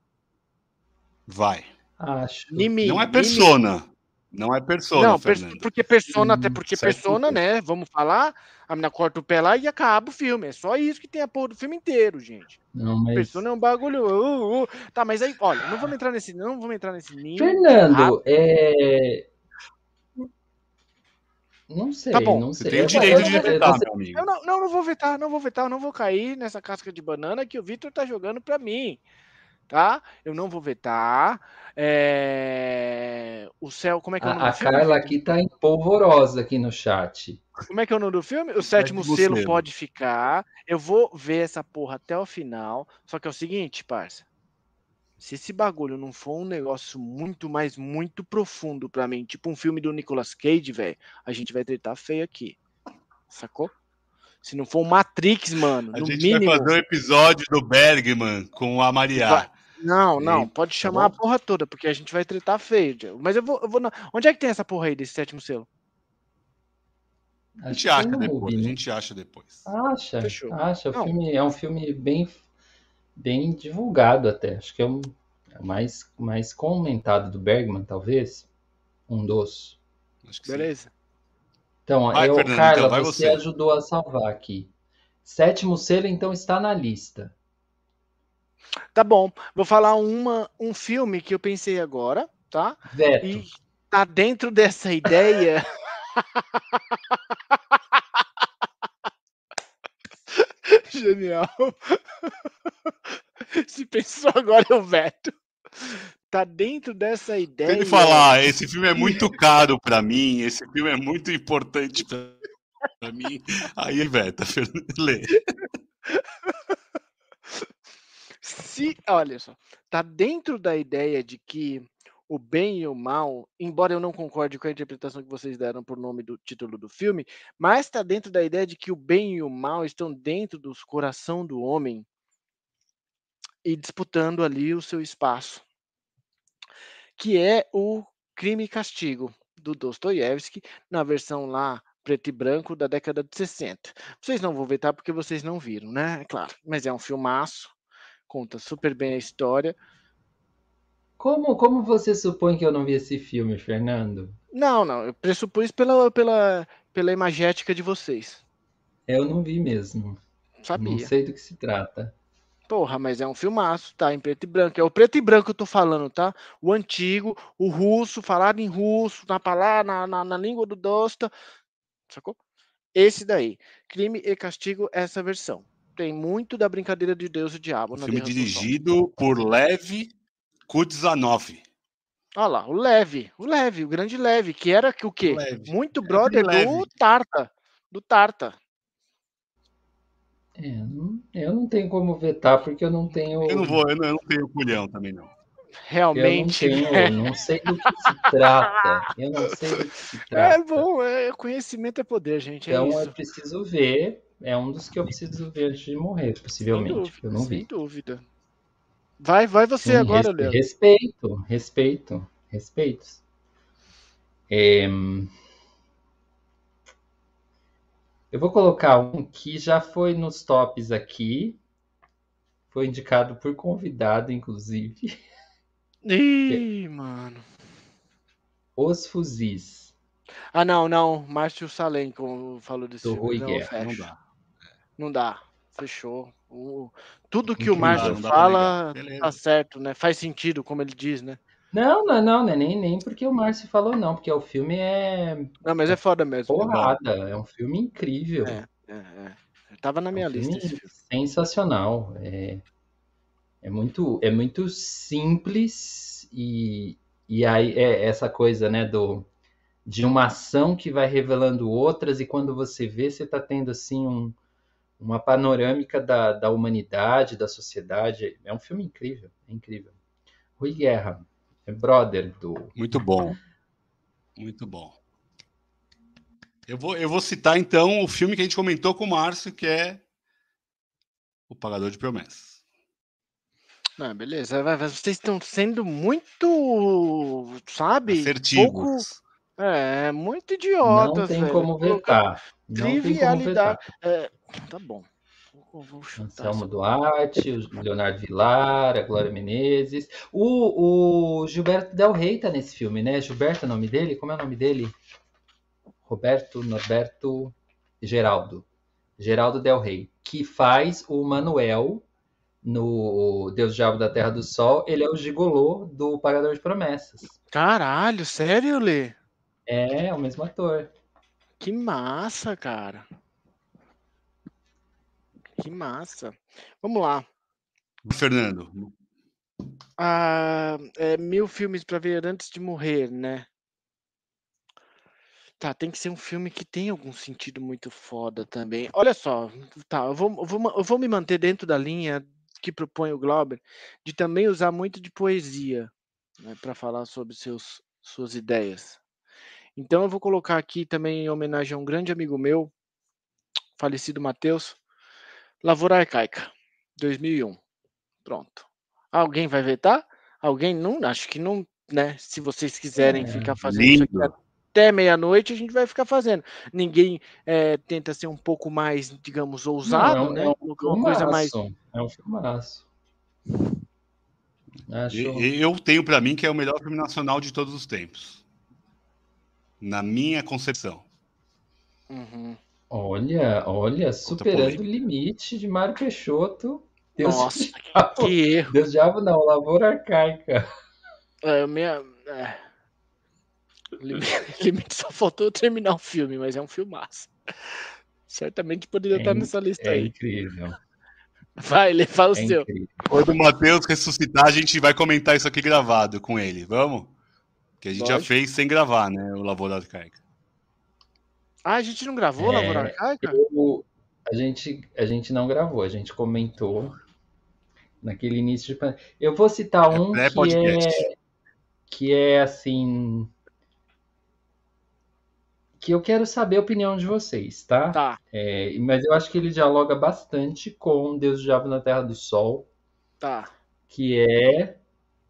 A: vai.
B: acho.
C: Mim,
A: Não é
C: mim.
A: Não é persona,
C: Não,
A: Fernando.
C: porque persona, até porque
A: sétimo
C: persona, né? Vamos falar, a menina corta o pé lá e acaba o filme. É só isso que tem a porra do filme inteiro, gente.
B: Não, mas...
C: Persona é um bagulho. uh, uh. Tá, mas aí, olha, não vamos entrar nesse, não vamos entrar nesse nível.
B: Fernando, é... Não sei,
C: Tá bom,
B: não
A: Você
B: sei.
A: tem o
B: Eu-
A: direito
B: eu-
A: de vetar,
B: você-
A: meu amigo.
C: Eu não, não, não vou vetar, não vou vetar, não vou cair nessa casca de banana que o Vitor tá jogando pra mim. Tá? Eu não vou vetar. É, O céu, como é que é o nome
B: A, a
C: do filme?
B: Carla aqui tá empolvorosa aqui no chat.
C: Como é que é o nome do filme? O sétimo
A: Sétimo
C: selo
A: Selo.
C: pode ficar. Eu vou ver essa porra até o final. Só que é o seguinte, parça. Se esse bagulho não for um negócio muito, mais muito profundo pra mim, tipo um filme do Nicolas Cage, velho, a gente vai tretar feio aqui. Sacou? Se não for um Matrix, mano,
A: A
C: no
A: gente
C: mínimo.
A: vai fazer um episódio do Bergman com a Maria.
C: Vai. Não, não, pode
A: tá
C: chamar a
A: bom?
C: porra toda, porque a gente vai tretar feio. Diego. Mas eu vou, eu vou. na- Onde é que tem essa porra aí desse sétimo selo?
A: A gente acha depois, a
B: né?
A: gente acha depois.
B: Acha,
C: Fechou.
B: acha. O
C: Não.
B: filme, é um filme bem, bem divulgado até. Acho que é um é o mais, mais comentado do Bergman, talvez. Um dos.
A: Acho que sim.
C: Beleza?
B: Então,
A: Vai,
B: eu,
A: Fernando,
B: Carla,
A: então, vai
B: você
A: você.
B: ajudou a salvar aqui. Sétimo selo, então, está na lista.
C: Tá bom. Vou falar uma, um filme que eu pensei agora, tá?
B: Veto.
C: E tá dentro dessa ideia. Genial. Se pensou agora, eu veto. Tá dentro dessa ideia.
A: ele falar, esse filme é muito caro pra mim, esse filme é muito importante pra, pra mim, aí veta. Lê.
C: Se, olha só, tá dentro da ideia de que o bem e o mal, embora eu não concorde com a interpretação que vocês deram por nome do título do filme, mas tá dentro da ideia de que o bem e o mal estão dentro do coração do homem e disputando ali o seu espaço, que é o Crime e Castigo do Dostoiévski, na versão lá preto e branco da década de 60. Vocês não vão tá? Porque vocês não viram, né? É claro, mas é um filmaço conta super bem a história.
B: Como, como você supõe que eu não vi esse filme, Fernando?
C: Não, não, eu pressupus pela, pela, pela imagética de vocês.
B: Eu não vi mesmo. Não
C: Sabia.
B: sei do que se trata.
C: Porra, mas é um filmaço, tá? Em preto e branco. É o preto e branco que eu tô falando, tá? O antigo, o russo, falado em russo, na palavra, na, na, na língua do Dosta. Sacou? Esse daí. Crime e Castigo, essa versão. Tem muito da brincadeira de Deus e o Diabo
A: Um filme dirigido por Lev Kudzanov.
C: Olha lá, o Leve, o Leve, o grande Leve, que era que o quê?
A: Leve.
C: Muito brother
A: bem
C: do
A: leve.
C: Tarta. Do Tarta.
B: É, eu não tenho como vetar porque eu não tenho.
A: Eu não vou, eu não, eu não tenho culhão também, não.
B: Eu não
C: Realmente.
B: tenho, não sei do que se trata. Eu não sei do que se
C: É
B: trata.
C: bom, é, conhecimento é poder, gente. É
B: Então
C: isso.
B: eu preciso ver. É um dos que eu preciso ver antes de morrer,
C: Sem
B: possivelmente.
C: dúvida,
B: eu não
C: sem
B: vi.
C: dúvida. Vai, vai você
B: Sim,
C: agora,
B: respe-
C: Leandro.
B: respeito, respeito, respeitos. É, Eu vou colocar um que já foi nos tops aqui. Foi indicado por convidado, inclusive.
C: Ih, mano.
B: Os Fuzis.
C: Ah, não, não. Márcio Salem, como falou desse
B: Do
C: filme.
B: Rui
C: Não,
B: Guerra.
A: Não dá.
C: Não dá. Fechou. O- Tudo que
A: Não
C: o Márcio fala tá certo, né? Faz sentido, como ele diz, né?
B: Não, não, não, não é nem, nem porque o Márcio falou, não, porque o filme é
C: Não, mas é foda mesmo.
B: porrada, é um filme incrível.
C: É, é, é. Tava na
B: É
C: minha
B: um
C: lista
B: filme
C: esse filme.
B: sensacional. É, é muito, é muito simples e, e aí é essa coisa, né, do de uma ação que vai revelando outras e quando você vê, você está tendo assim um, uma panorâmica da, da humanidade, da sociedade. É um filme incrível, é incrível. Rui Guerra, é brother do
A: Muito bom. Muito bom. Eu vou, eu vou citar então o filme que a gente comentou com o Márcio, que é O Pagador de Promessas.
C: Não, beleza. Vocês estão sendo muito, sabe? Pouco,
A: Assertivos.
C: É, muito
B: Não
C: idiotas,
B: tem
C: velho.
B: como vetar. Não tem como
C: trivialidade. É, tá bom. Vou, vou
B: Anselmo Duarte, o Leonardo Vilar, a Glória Menezes. O, o Gilberto Del Rey tá nesse filme, né? Gilberto é o nome dele? Como é o nome dele? Roberto Norberto Geraldo. Geraldo Del Rey, que faz o Manuel no Deus Diabo da Terra do Sol. Ele é o gigolô do Pagador de Promessas.
C: Caralho, sério, Lê?
B: É, é o mesmo ator.
C: Que massa, cara. Que massa. Vamos lá.
A: Fernando,
C: Ah, é, mil filmes pra ver antes de morrer, né? Tá, tem que ser um filme que tem algum sentido muito foda também. Olha só, tá, eu vou, eu vou, eu vou me manter dentro da linha que propõe o Glauber, de também usar muito de poesia, né, para falar sobre seus, suas ideias. Então eu vou colocar aqui também em homenagem a um grande amigo meu, falecido Matheus, Lavoura Arcaica, 2001. Pronto. Alguém vai vetar? Alguém não? Acho que não, né? Se vocês quiserem
B: É,
C: ficar fazendo isso aqui
A: lindo.
C: até meia-noite, a gente vai ficar fazendo. Ninguém eh, tenta ser um pouco mais, digamos, ousado,
B: Não, é um-
C: né?
B: é um
C: Colocar uma coisa mais.
B: É um filmaço. Acho...
A: eu tenho pra mim que é o melhor filme nacional de todos os tempos. Na minha concepção.
C: Uhum.
B: Olha, olha, superando o limite de Mário Peixoto. Deus
C: Nossa,
B: diabo.
C: que erro.
B: Deus diabo não, lavoura arcaica.
C: É, minha, é. Limite, limite só faltou eu terminar o filme, mas é um filmaço. Certamente poderia
B: É
C: estar nessa lista
B: É
C: aí.
B: incrível.
C: Vai, Lê, fala o
B: É
C: seu.
B: incrível.
A: Quando o Matheus ressuscitar, a gente vai comentar isso aqui gravado com ele. Vamos? Que a gente já
C: Lógico.
A: fez sem gravar, né? O Lavoura Arcaica.
C: Ah, a gente não gravou
B: É,
C: Lavoura Arcaica?
B: Eu- a, gente, a gente não gravou, a gente comentou naquele início de. pan- Eu vou citar
A: É
B: um que
A: pré-podcast.
B: é, que é assim. Que eu quero saber a opinião de vocês, tá?
C: Tá,
B: É, mas eu acho que ele dialoga bastante com Deus do Diabo na Terra do Sol,
C: tá.
B: que é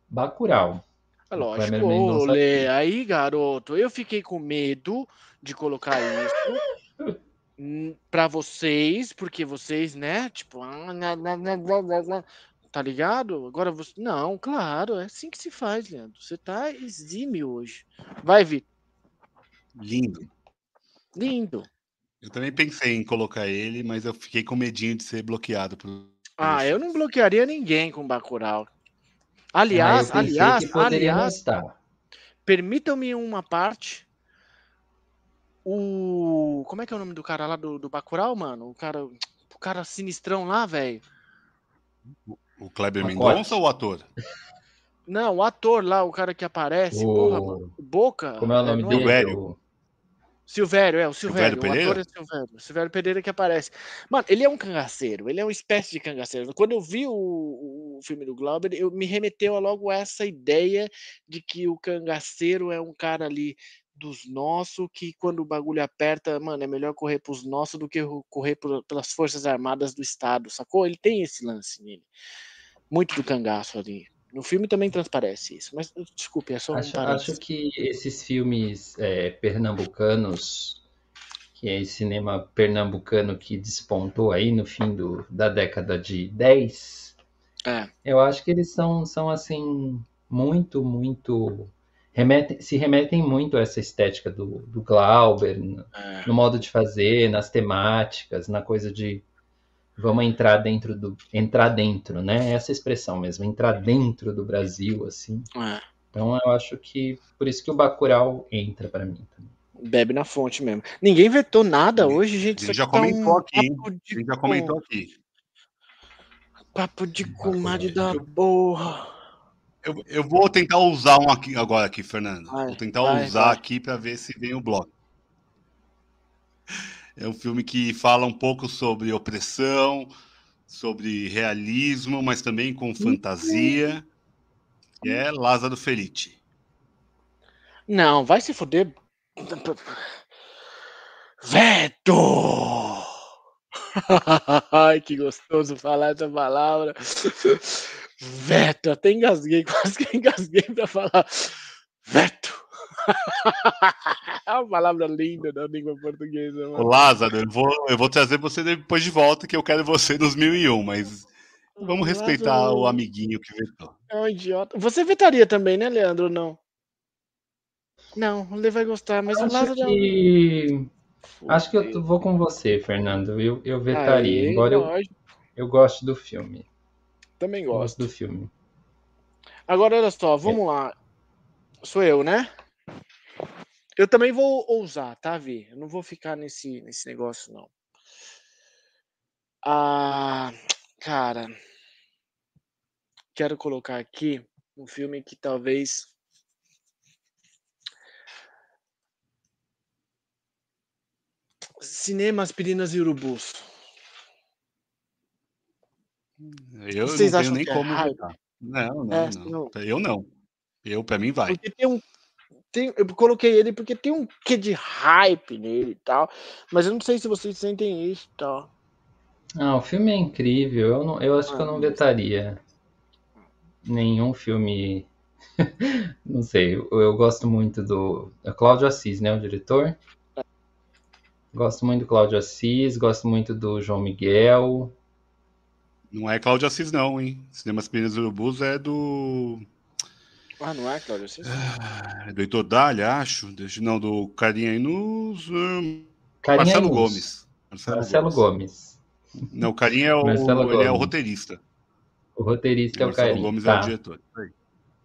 B: Bacurau.
C: É lógico,
B: Kleber
C: ô,
B: Mendonça
C: Lê,
B: aqui.
C: aí, garoto, eu fiquei com medo de colocar isso pra vocês, porque vocês, né, tipo, ah, na, na, na, na, na, na, tá ligado? Agora você, não, claro, é assim que se faz, Leandro. Você tá exímio hoje. Vai, Vitor.
A: Lindo.
C: Lindo.
A: Eu também pensei em colocar ele, mas eu fiquei com medinho de ser bloqueado. Por...
C: Ah, eu não bloquearia ninguém com Bacurau.
B: Ah,
C: Aliás,
B: pensei
C: aliás, aliás, permitam-me uma parte. O. Como é que é o nome do cara lá do, do Bacurau, mano? O cara. O cara sinistrão lá, velho.
A: O Kleber. Mendonça ou o ator?
C: Não, o ator lá, o cara que aparece. Porra, mano.
B: O...
C: Boca.
B: Como é o nome
C: não
B: dele?
A: Silvério.
B: O-
C: Silvério, é, o Silvério.
A: Silvério
C: o ator é Silvério. O Silvério Pereira que aparece. Mano, ele é um cangaceiro. Ele é uma espécie de cangaceiro. Quando eu vi o, o filme do Glauber, eu me remeteu a logo a essa ideia de que o cangaceiro é um cara ali dos nossos, que quando o bagulho aperta, mano, é melhor correr pros nossos do que correr por- pelas Forças Armadas do Estado, sacou? Ele tem esse lance nele. Muito do cangaço ali. No filme também transparece isso. Mas, desculpe, é só um
B: Acho, acho que esses filmes é, pernambucanos, que é esse cinema pernambucano que despontou aí no fim do, da década de 10,
C: É.
B: eu acho que eles são, são assim, muito, muito remetem, se remetem muito a essa estética do, do Glauber, no,
C: É.
B: no modo de fazer, nas temáticas, na coisa de vamos entrar dentro do entrar dentro, né? Essa expressão mesmo, entrar dentro do Brasil, assim.
C: É.
B: Então eu acho que por isso que o Bacurau entra pra mim também.
C: Bebe na fonte mesmo. Ninguém vetou nada hoje, gente. Isso
A: já
C: tá
A: comentou
C: um
A: aqui,
C: de
A: gente já
C: com-
A: comentou aqui.
C: Papo de comadre da porra.
A: Eu, eu vou tentar usar um aqui agora aqui, Fernando.
C: Vai,
A: vou tentar
C: vai,
A: usar
C: vai.
A: aqui para ver se vem o bloco. É um filme que fala um pouco sobre opressão, sobre realismo, mas também com fantasia. Que é Lázaro Felice.
C: Não, vai se fuder. Veto! Ai, que gostoso falar essa palavra. Veto, até engasguei, quase que engasguei pra falar. Veto! É uma palavra linda da língua portuguesa,
A: Ô,
C: mano.
A: Lázaro, eu vou, eu vou trazer você depois de volta, que eu quero você nos 1001, mas vamos respeitar
C: Lázaro
A: o amiguinho que vetou.
C: É um idiota. Você vetaria também, né, Leandro? ou Não. Não, ele vai gostar, mas o
B: Acho
C: Lázaro. é um
B: que acho que eu vou com você, Fernando. Eu, eu vetaria,
C: Aê,
B: embora eu, eu goste do filme.
C: também gosto.
B: gosto do filme.
C: Agora, olha só, vamos lá. Sou eu, né? Eu também vou ousar, tá, Vi? Eu não vou ficar nesse, nesse negócio, não. Ah, cara. Quero colocar aqui um filme que talvez. Cinema, aspirinas e urubus.
A: Eu
C: Vocês
A: não
C: acham
A: tenho nem
C: é
A: como
C: hype?
A: vetar. Não, não,
C: É,
A: não. Eu não. Eu, pra mim, vai.
C: Porque tem um. Tem, eu coloquei ele porque tem um quê de hype nele e tal. Mas eu não sei se vocês sentem isso e tal.
B: Ah, o filme é incrível. Eu, não, eu acho que eu não
C: Ah,
B: vetaria nenhum filme. Não sei, eu, eu gosto muito do. É Cláudio Assis, né? O diretor. Gosto muito do Cláudio Assis, gosto muito do João Miguel.
A: Não é Cláudio Assis, não, hein? Cinemas Pinas Urubus é do.
C: Ah, não é, Cláudio? Assis?
A: É do Heitor Dália, acho. Não, do carinha aí nos. hum,
B: Carinha
A: Marcelo
B: Luz.
A: Gomes.
B: Marcelo Gomes.
A: Não, o carinha é o,
B: Marcelo
A: ele é o
B: Gomes.
A: roteirista.
B: O roteirista é o
A: Marcelo
B: Carinha.
A: Gomes é
B: Tá.
A: o diretor. Aí.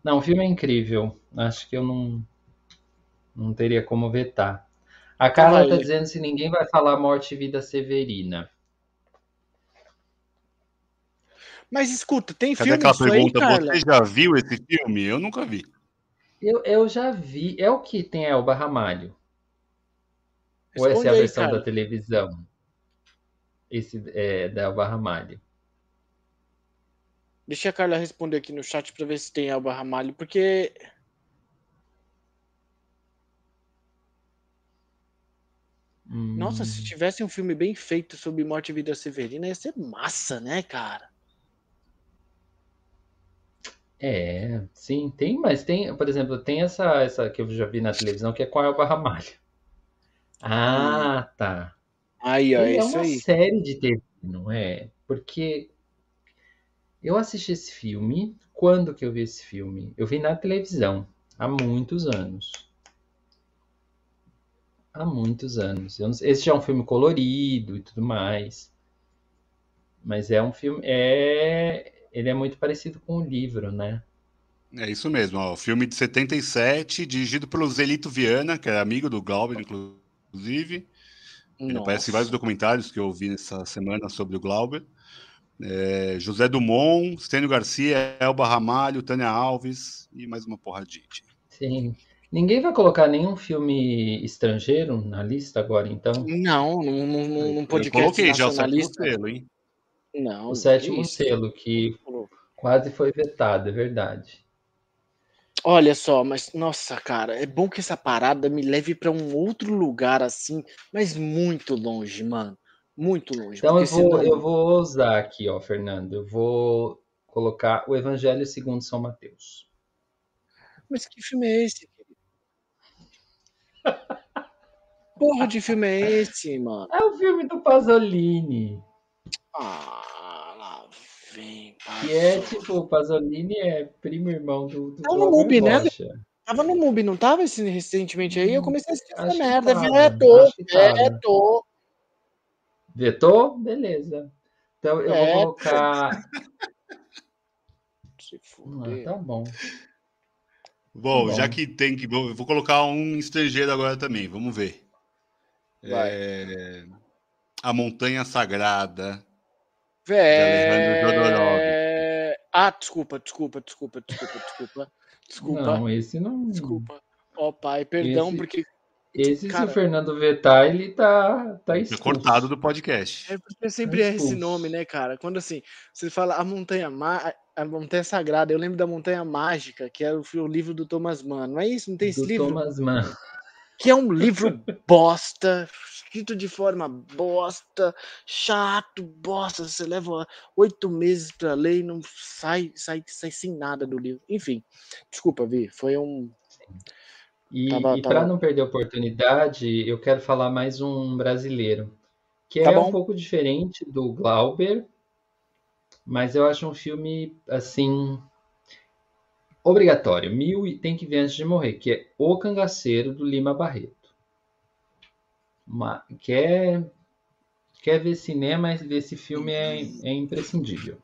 B: Não, o filme é incrível. Acho que eu não, não teria como vetar. A Carla tá
C: Lê.
B: dizendo se ninguém vai falar Morte e Vida Severina.
C: Mas escuta, tem
A: Cadê
C: filme
A: aquela
C: aí,
A: pergunta?
C: Carla?
A: Você já viu esse filme? Eu nunca vi.
B: Eu, eu já vi. É o que tem Elba Ramalho? Ou essa
C: Responde
B: é a
C: aí,
B: versão da televisão? Esse é da Elba Ramalho.
C: Deixa a Carla responder aqui no chat pra ver se tem Elba Ramalho, porque. Nossa, se
B: Hum,
C: tivesse um filme bem feito sobre Morte e Vida Severina, ia ser massa, né, cara?
B: É, sim, tem, mas tem, por exemplo, tem essa, essa que eu já vi na televisão que é com a Elba Ramalho. Ah, tá.
C: Aí, ó,
B: é uma
C: aí.
B: série de TV, não é? Porque eu assisti esse filme. Quando que eu vi esse filme? Eu vi na televisão, há muitos anos. Há muitos anos. Eu não sei- esse já é um filme colorido e tudo mais. Mas é um filme. É, ele é muito parecido com o livro, né?
A: É isso mesmo. Ó, o filme de 77, dirigido pelo Zelito Viana, que é amigo do Glauber, inclusive. Ele aparece em vários documentários que eu vi nessa semana sobre o Glauber. É, José Dumont, Stênio Garcia, Elba Ramalho, Tânia Alves e mais uma porradinha.
B: Sim. Ninguém vai colocar nenhum filme estrangeiro na lista agora, então?
C: Não, num, num, num- num
A: Eu
C: podcast
A: coloquei já o sétimo selo, hein?
C: Não,
B: O sétimo
C: isso.
B: selo, que quase foi vetado, é verdade.
C: Olha só, mas nossa, cara, é bom que essa parada me leve pra um outro lugar assim, mas muito longe, mano. Muito longe.
B: Então eu vou,
C: senão-
B: eu vou ousar aqui, ó, Fernando. Eu vou colocar o Evangelho segundo São Mateus.
C: Mas que filme é esse? Porra de filme é esse, mano?
B: É o filme do Pasolini,
C: Ah, lá vem,
B: é
C: Pasolini.
B: tipo, o Pasolini é primo irmão do, do
C: Tá no MUBI, né? Tava no MUBI, não tava esse recentemente aí? Eu comecei a assistir essa merda.
B: tava,
C: Vetou,
B: que tava.
C: vetou.
B: Vetou? Beleza. Então eu
C: É.
B: vou colocar.
C: Se
B: Ah,
C: fuder.
B: tá bom.
A: Bom,
B: Bom.
A: já que tem que. Vou, vou colocar um estrangeiro agora também, vamos ver.
C: Vai.
A: É, A Montanha Sagrada.
C: Vé... Ah, desculpa, desculpa, desculpa, desculpa, desculpa. Desculpa,
B: Não, esse não.
C: desculpa. Ó, pai, perdão,
B: Esse-
C: porque
B: Esse,
C: Cara-
B: se o Fernando vetar, ele tá, tá
A: Tá
B: expulso.
A: cortado do podcast.
C: É porque sempre é esse nome, né, cara? Quando assim, você fala a montanha a montanha sagrada, eu lembro da montanha mágica, que era o, livro do Thomas Mann. Não é isso? Não tem esse
B: do
C: livro?
B: Thomas Mann.
C: Que é um livro bosta, escrito de forma bosta, chato, bosta. Você leva oito meses pra ler e não sai, sai, sai sem nada do livro. Enfim, desculpa, Vi, foi um.
B: E,
C: Tava-
B: e
C: tava-
B: para não perder a oportunidade, eu quero falar mais um brasileiro, que
C: Tá
B: é
C: bom.
B: um pouco diferente do Glauber, mas eu acho um filme assim obrigatório. Mil e tem que ver antes de morrer, que é O Cangaceiro do Lima Barreto. Uma, quer quer ver cinema, esse filme é, é imprescindível.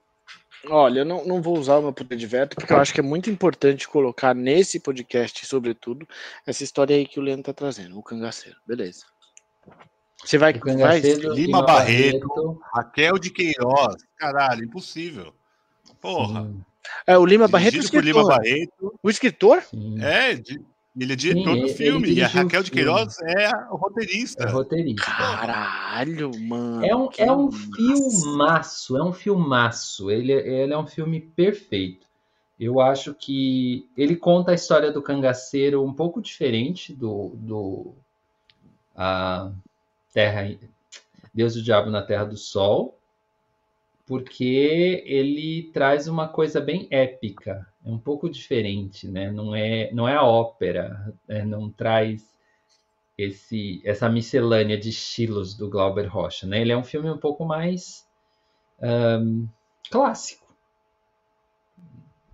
C: Olha, eu não, não vou usar o meu poder de veto, porque eu acho que é muito importante colocar nesse podcast, sobretudo, essa história aí que o Leandro tá trazendo, o cangaceiro. Beleza. Você vai. Vai
B: Cangaceiro
A: Lima Barreto. Raquel de Queiroz. Caralho, impossível. Porra.
B: Sim,
C: é, o Lima Barreto, o
A: por Lima
C: escritor.
A: Barreto.
C: O escritor?
B: sim.
A: É, di- ele é diretor
B: Sim,
A: do filme. e a
B: o
A: Raquel de
B: filme.
A: Queiroz é a roteirista.
B: É roteirista.
C: Caralho, mano.
B: É um, é um
C: massa.
B: filmaço, é um filmaço. Ele, ele é um filme perfeito. Eu acho que ele conta a história do cangaceiro um pouco diferente do, do a Terra, Deus e o Diabo na Terra do Sol, porque ele traz uma coisa bem épica. É um pouco diferente, né? Não é, não é a ópera, né? não traz esse, essa miscelânea de estilos do Glauber Rocha, né? Ele é um filme um pouco mais ahn, clássico.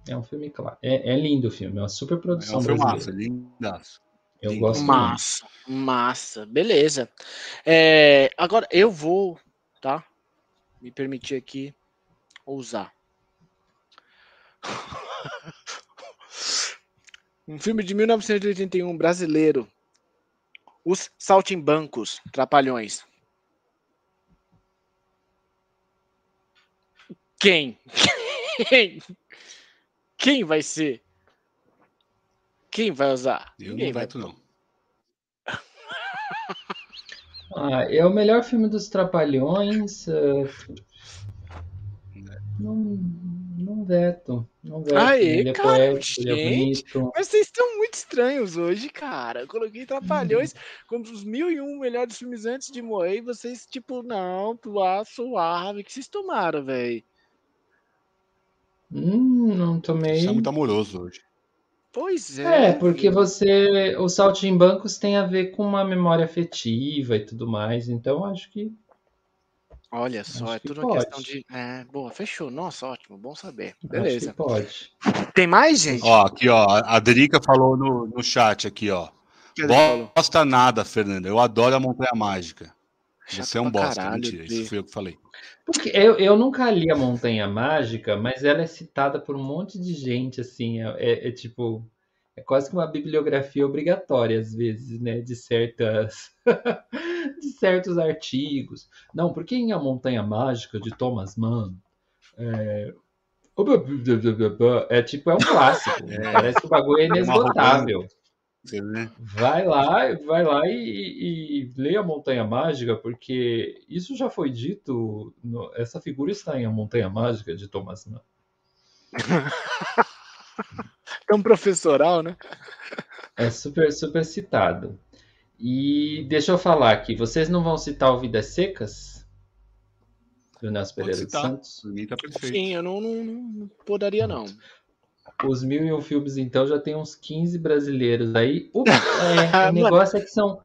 B: É um filme clássico. É, é lindo o filme, é uma super
A: É
B: produção
A: um filmaço, lindaço.
B: Eu
A: lindo.
B: gosto muito.
C: Massa, massa, beleza. É, agora eu vou, tá? Me permitir aqui ousar. Um filme de 1981 brasileiro. Os Saltimbancos, Trapalhões. Quem? Quem? Quem vai ser? Quem vai usar?
A: Eu
C: Ninguém
A: não
C: vai.
A: veto, não.
B: Ah, é o melhor filme dos Trapalhões. ah, Não, não veto. Não veto.
C: Aê,
B: ele é
C: cara,
B: poético, ele é
C: gente.
B: bonito.
C: Mas vocês estão muito estranhos hoje, cara. Eu coloquei Trapalhões como os mil e um melhores filmes antes de morrer e vocês, tipo, não, tu ah, suave. O que vocês tomaram, velho?
B: Hum, não tomei.
A: Você é muito amoroso hoje.
C: Pois é.
B: É, porque você. Os saltimbancos tem a ver com uma memória afetiva e tudo mais, então acho que.
C: Olha só,
B: acho
C: é
B: que
C: tudo uma questão
B: pode.
C: de. É, boa, fechou. Nossa, ótimo, bom saber.
B: Acho
C: Beleza.
B: que pode.
C: Tem mais, gente?
A: Ó, aqui, ó. A Drica falou no, no chat aqui, ó.
C: Que?
A: Bosta nada, Fernando. Eu adoro a Montanha Mágica.
C: Chato
A: Você é um
C: pra
A: bosta.
C: caralho,
A: Mentira, isso fui eu que falei.
B: Porque eu, eu nunca li a Montanha Mágica, mas ela é citada por um monte de gente, assim, é, é- é tipo, é quase que uma bibliografia obrigatória, às vezes, né, de certas, de certos artigos. Não, porque em A Montanha Mágica, de Thomas Mann, é, é tipo, é um clássico, parece que o bagulho é
A: uma
B: inesgotável.
A: Vê?
B: Vai lá, vai lá e, e, lê a Montanha Mágica, porque isso já foi dito. no- essa figura está em A Montanha Mágica de Thomas Mann.
C: Tão professoral, né?
B: É super, super citado. E deixa eu falar aqui, vocês não vão citar o Vidas Secas? Do Nelson Pereira dos. Santos?
A: Tá perfeito.
C: Sim, eu não, não, não podaria, não.
B: Os mil e um filmes, então, já tem uns 15 brasileiros aí. O, é, o negócio é que são.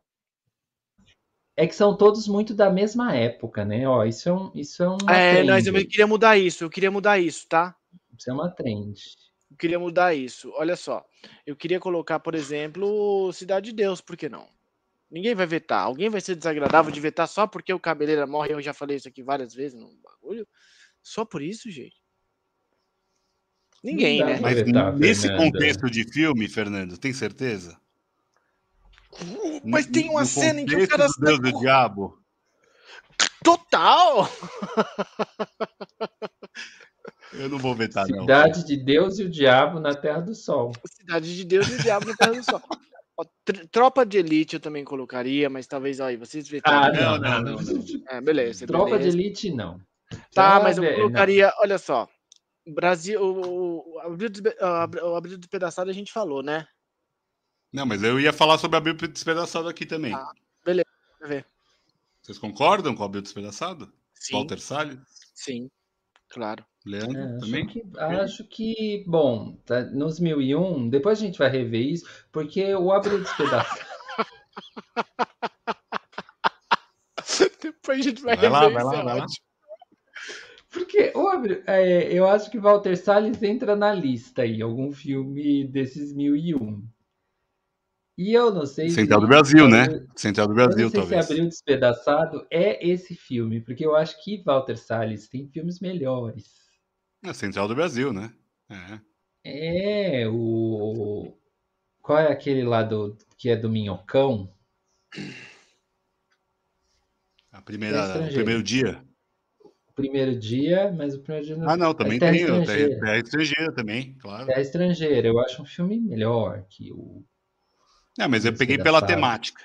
B: É que são todos muito da mesma época, né? Ó, isso é um, isso é uma
C: É,
B: trend.
C: nós, eu queria mudar isso, eu queria mudar isso, tá?
B: Isso é uma trend.
C: Eu queria mudar isso. Olha só. Eu queria colocar, por exemplo, Cidade de Deus, por que não? Ninguém vai vetar. Alguém vai ser desagradável de vetar só porque o cabeleira morre. Eu já falei isso aqui várias vezes no bagulho. Só por isso, gente? Ninguém,
B: dá
C: né?
A: Mas
B: vetar,
A: nesse
B: Fernanda.
A: contexto de filme, Fernando, tem certeza?
C: Mas tem uma
A: No
C: cena em que o cara
A: do Deus do Diabo.
C: Total!
A: Eu não vou vetar, não.
B: Cidade de Deus e o Diabo na Terra do Sol.
C: Cidade de Deus e o Diabo na Terra do Sol. Ó, Tropa de Elite eu também colocaria, mas talvez aí vocês
B: Ah,
C: vetarem.
A: não,
B: não,
A: não,
B: não.
A: não,
C: É, beleza.
B: Tropa de
C: beleza.
B: Elite, não.
C: Tá,
B: Já
C: mas eu colocaria, olha só. Brasil, o, o, Abril ah, o Abril Despedaçado a gente falou, né?
A: Não, mas eu ia falar sobre a Bíblia Despedaçado aqui também.
C: Ah, beleza, ver.
A: Vocês concordam com a Bíblia Despedaçado?
C: Sim,
A: Walter Salles?
C: sim, claro.
A: Leandro
B: É, acho,
A: também?
B: que, acho que, bom, tá, nos 1001, depois a gente vai rever isso, porque o Abril Despedaçado.
C: Depois a gente vai,
A: Vai lá,
C: rever
A: vai
C: isso,
A: lá,
C: é
A: vai lá.
C: ótimo.
B: Porque o Abril, é, eu acho que Walter Salles entra na lista aí, algum filme desses 1001. E eu não sei
A: Central
B: se-
A: do Brasil, né?
B: eu-
A: Central do
B: Eu
A: Brasil,
B: não sei
A: talvez.
B: se Abril Despedaçado é esse filme, porque eu acho que Walter Salles tem filmes melhores.
A: É Central do Brasil, né? É.
B: É, o. Qual é aquele lá do que é do Minhocão?
A: A
B: É
A: primeira, o
B: estrangeiro.
A: primeiro dia.
B: O primeiro dia, mas o primeiro dia não
A: Ah, não, também
B: Terra
A: tem. o Terra,
B: Estrangeira.
A: Terra Estrangeira também, claro.
B: é estrangeiro. Eu acho um filme melhor que o.
A: É, mas eu
B: Esse
A: peguei pela temática.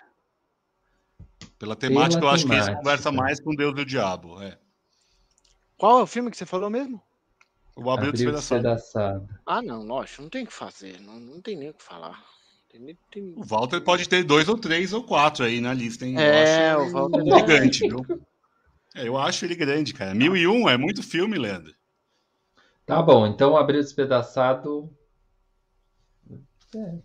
A: Pela temática, eu acho que esse
B: temática.
A: conversa mais com Deus e o Diabo. É.
C: Qual é o filme que você falou mesmo?
A: O Abril
B: Abril
A: Despedaçado.
B: Despedaçado.
C: Ah, não, lógico, não tem o que fazer, não, não tem nem o que falar. Tem tem-
A: O Walter pode ter dois ou três ou quatro aí na lista, hein?
C: É,
A: eu
C: o Walter
A: ele gigante, viu? É, eu acho ele grande, cara. Mil e um é muito filme, Leandro.
B: Tá bom, então Abril Despedaçado. É.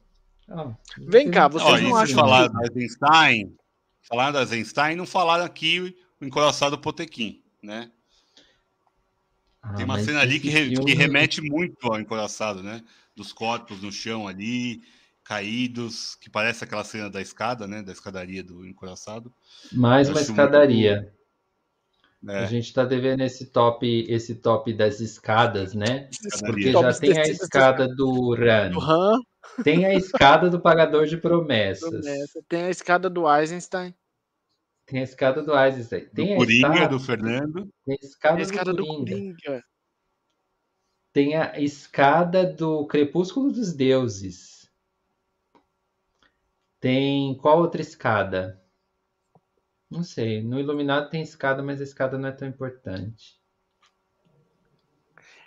B: Ah,
C: Vem cá, vocês
A: Ó,
C: não acham
A: falar
C: que-
A: da Eisenstein, falar da Eisenstein, não falaram aqui o encoraçado Potequim, né?
B: Ah,
A: Tem uma cena ali que, re- que
B: filme-
A: remete muito ao encoraçado, né? Dos corpos no chão ali, caídos, que parece aquela cena da escada, né? Da escadaria do encoraçado.
B: Mais
A: Eu
B: uma escadaria. A
A: É,
B: gente tá devendo esse top, esse top das escadas, né? Porque
A: escadaria.
B: já
C: Tops
B: tem a escada do Ran,
C: do Han,
B: tem a escada do Pagador de
C: do
B: Promessas,
C: Messa, tem a escada do Eisenstein,
B: tem a escada do Eisenstein,
A: Do
B: tem a
A: Coringa,
B: escada,
A: do Fernando.
B: tem a
C: tem
B: escada
C: a escada
B: do
C: do
B: Coringa,
C: Coringa.
B: tem a escada do Crepúsculo dos Deuses. Tem qual outra escada? Não sei. No Iluminado tem escada, mas a escada não é tão importante.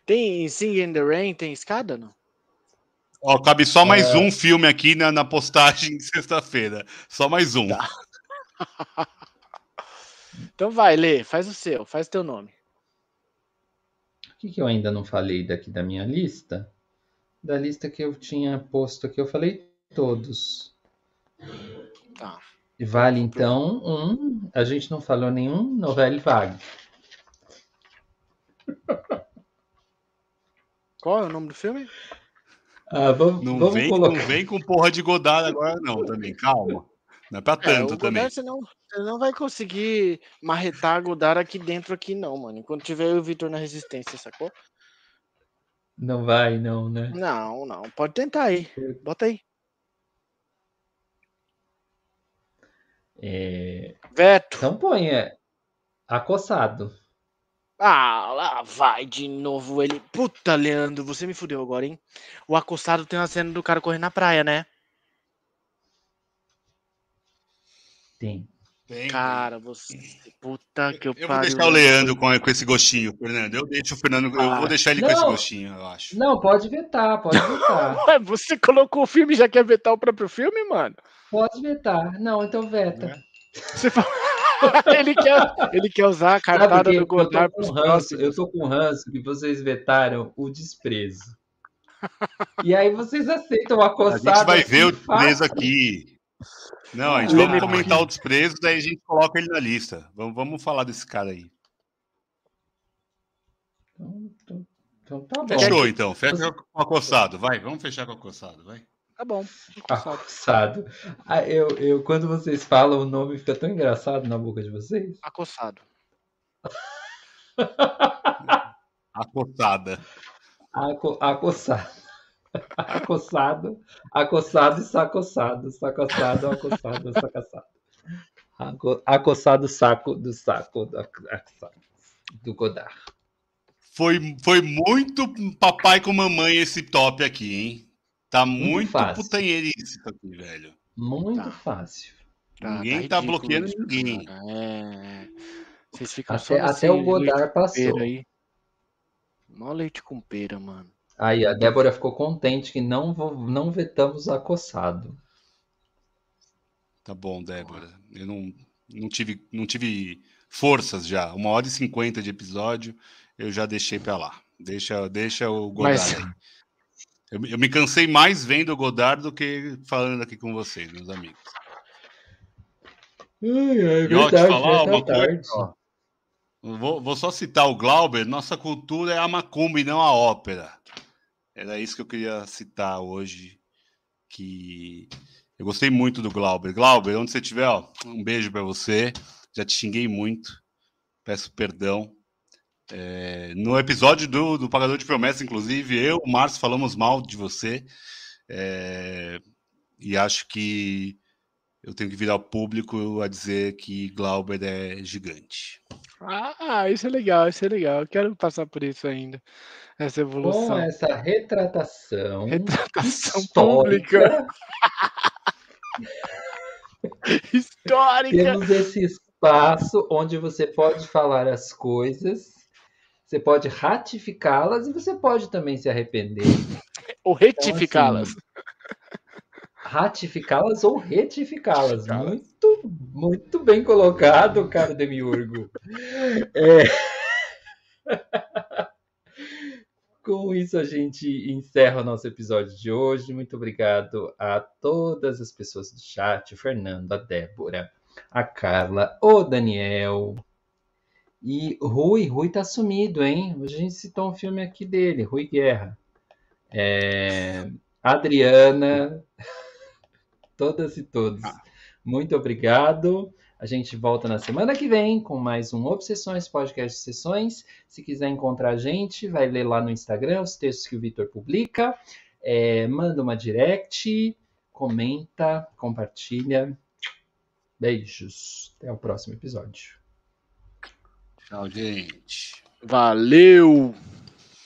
C: Tem Sing in the Rain, tem escada, não?
A: Ó, cabe só mais
B: É.
A: um filme aqui na, na postagem de sexta-feira. Só mais um.
C: Tá. Então vai, Lê, faz o seu, faz o teu nome.
B: O que, que eu ainda não falei daqui da minha lista? Da lista que eu tinha posto aqui, eu falei todos.
C: Tá.
B: Vale então um. A gente não falou nenhum novela vague.
C: Qual é o nome do filme?
B: Ah, vamos,
A: Não
B: vamos
A: vem,
B: colocar.
A: não vem com porra de Godard agora, não, também. Calma. Não é pra
C: É,
A: tanto
C: o
A: também.
C: Godard você não, você não vai conseguir marretar Godard aqui dentro aqui não, mano. Enquanto tiver o Vitor na resistência, sacou?
B: Não vai, não, né?
C: Não, não. Pode tentar aí. Bota aí.
B: É,
C: Veto.
B: Então põe é, acossado.
C: Ah, lá vai de novo ele. Puta, Leandro, você me fudeu agora, hein? O acossado tem uma cena do cara correndo na praia, né?
B: Tem.
A: Tem,
C: Cara, você. Puta que eu
A: Eu vou
C: pariu.
A: deixar o Leandro com, com esse gostinho, Fernando. Eu deixo o Fernando. Eu
C: Ah.
A: vou deixar ele com esse
B: Não.
A: gostinho, eu acho.
B: Não, pode vetar, pode vetar.
C: Ué, você colocou o filme e já quer vetar o próprio filme, mano?
B: Pode vetar. Não, então veta.
A: É.
C: Você fala... ele, quer, ele quer usar a cartada do Godard
B: eu
C: pros
B: tô com ranço,
C: próximos.
B: eu tô com ranço que vocês vetaram o desprezo. E aí vocês aceitam o
A: A
B: acossado.
A: gente vai ver o
B: fácil.
A: desprezo aqui. Não, a gente vamos comentar o desprezo, daí a gente coloca ele na lista. Vamos, vamos falar desse cara aí.
B: Então, então, Então tá bom.
A: Fechou, então. Fecha com o acossado. Vai, vamos fechar com o acossado. Vai.
C: Tá bom.
B: Acossado. Ah, eu, eu, quando vocês falam, o nome fica tão engraçado na boca de vocês.
C: Acossado.
A: Acossada.
B: Aco, acossado. Acossado, acossado e sacossado. Sacossado, acossado, sacassado. Aco, acossado saco do saco do, do Godard.
A: Foi, foi muito papai com mamãe esse top aqui, hein? Tá muito,
B: Muito fácil.
A: putanheirice isso aqui, velho.
B: Muito
C: Tá.
B: fácil.
A: Ninguém tá
C: ridículo
A: bloqueando ninguém.
C: É. Vocês ficam
B: Até-
C: só
B: até o Godard passou.
C: Aí. Mó leite com pera, mano.
B: Aí a Débora ficou contente que não, não vetamos acossado.
A: Tá bom, Débora. Eu não, não, tive, não tive forças já. Uma hora e cinquenta de episódio, eu já deixei pra lá. Deixa, deixa o Godard
C: Mas-
A: aí. Eu, eu me cansei mais vendo o Godard do que falando aqui com vocês, meus amigos.
B: é
A: E ó, falar
B: tá
A: uma coisa,
B: tarde.
A: ó. Vou, vou só citar o Glauber. Nossa cultura é a macumba e não a ópera. Era isso que eu queria citar hoje. Que eu gostei muito do Glauber. Glauber, onde você estiver, ó, um beijo pra você. Já te xinguei muito. Peço perdão. É, no episódio do, do Pagador de Promessas, inclusive, eu, o Márcio, falamos mal de você. É, e acho que eu tenho que virar ao público a dizer que Glauber é gigante.
C: Ah, isso é legal, isso é legal. Eu quero passar por isso ainda. Essa
B: Com
C: evolução.
B: essa retratação
C: Retratação
B: histórica,
C: pública. Histórica.
B: temos esse espaço onde você pode falar as coisas, você pode ratificá-las e você pode também se arrepender.
C: Ou retificá-las.
B: Então, Ratificá-las ou
C: retificá-las.
B: Muito, muito bem colocado, cara Demiurgo. É. Com isso, a gente encerra o nosso episódio de hoje. Muito obrigado a todas as pessoas do chat: o Fernando, a Débora, a Carla, o Daniel. E Rui, Rui tá sumido, hein? Hoje a gente citou um filme aqui dele, Rui Guerra. É, Adriana, todas e todos. Muito obrigado. A gente volta na semana que vem com mais um Obsessões Podcast Sessões. Se quiser encontrar a gente, vai ler lá no Instagram os textos que o Vitor publica. É, manda uma direct, comenta, compartilha. Beijos. Até o próximo episódio.
A: Tchau, gente.
C: Valeu!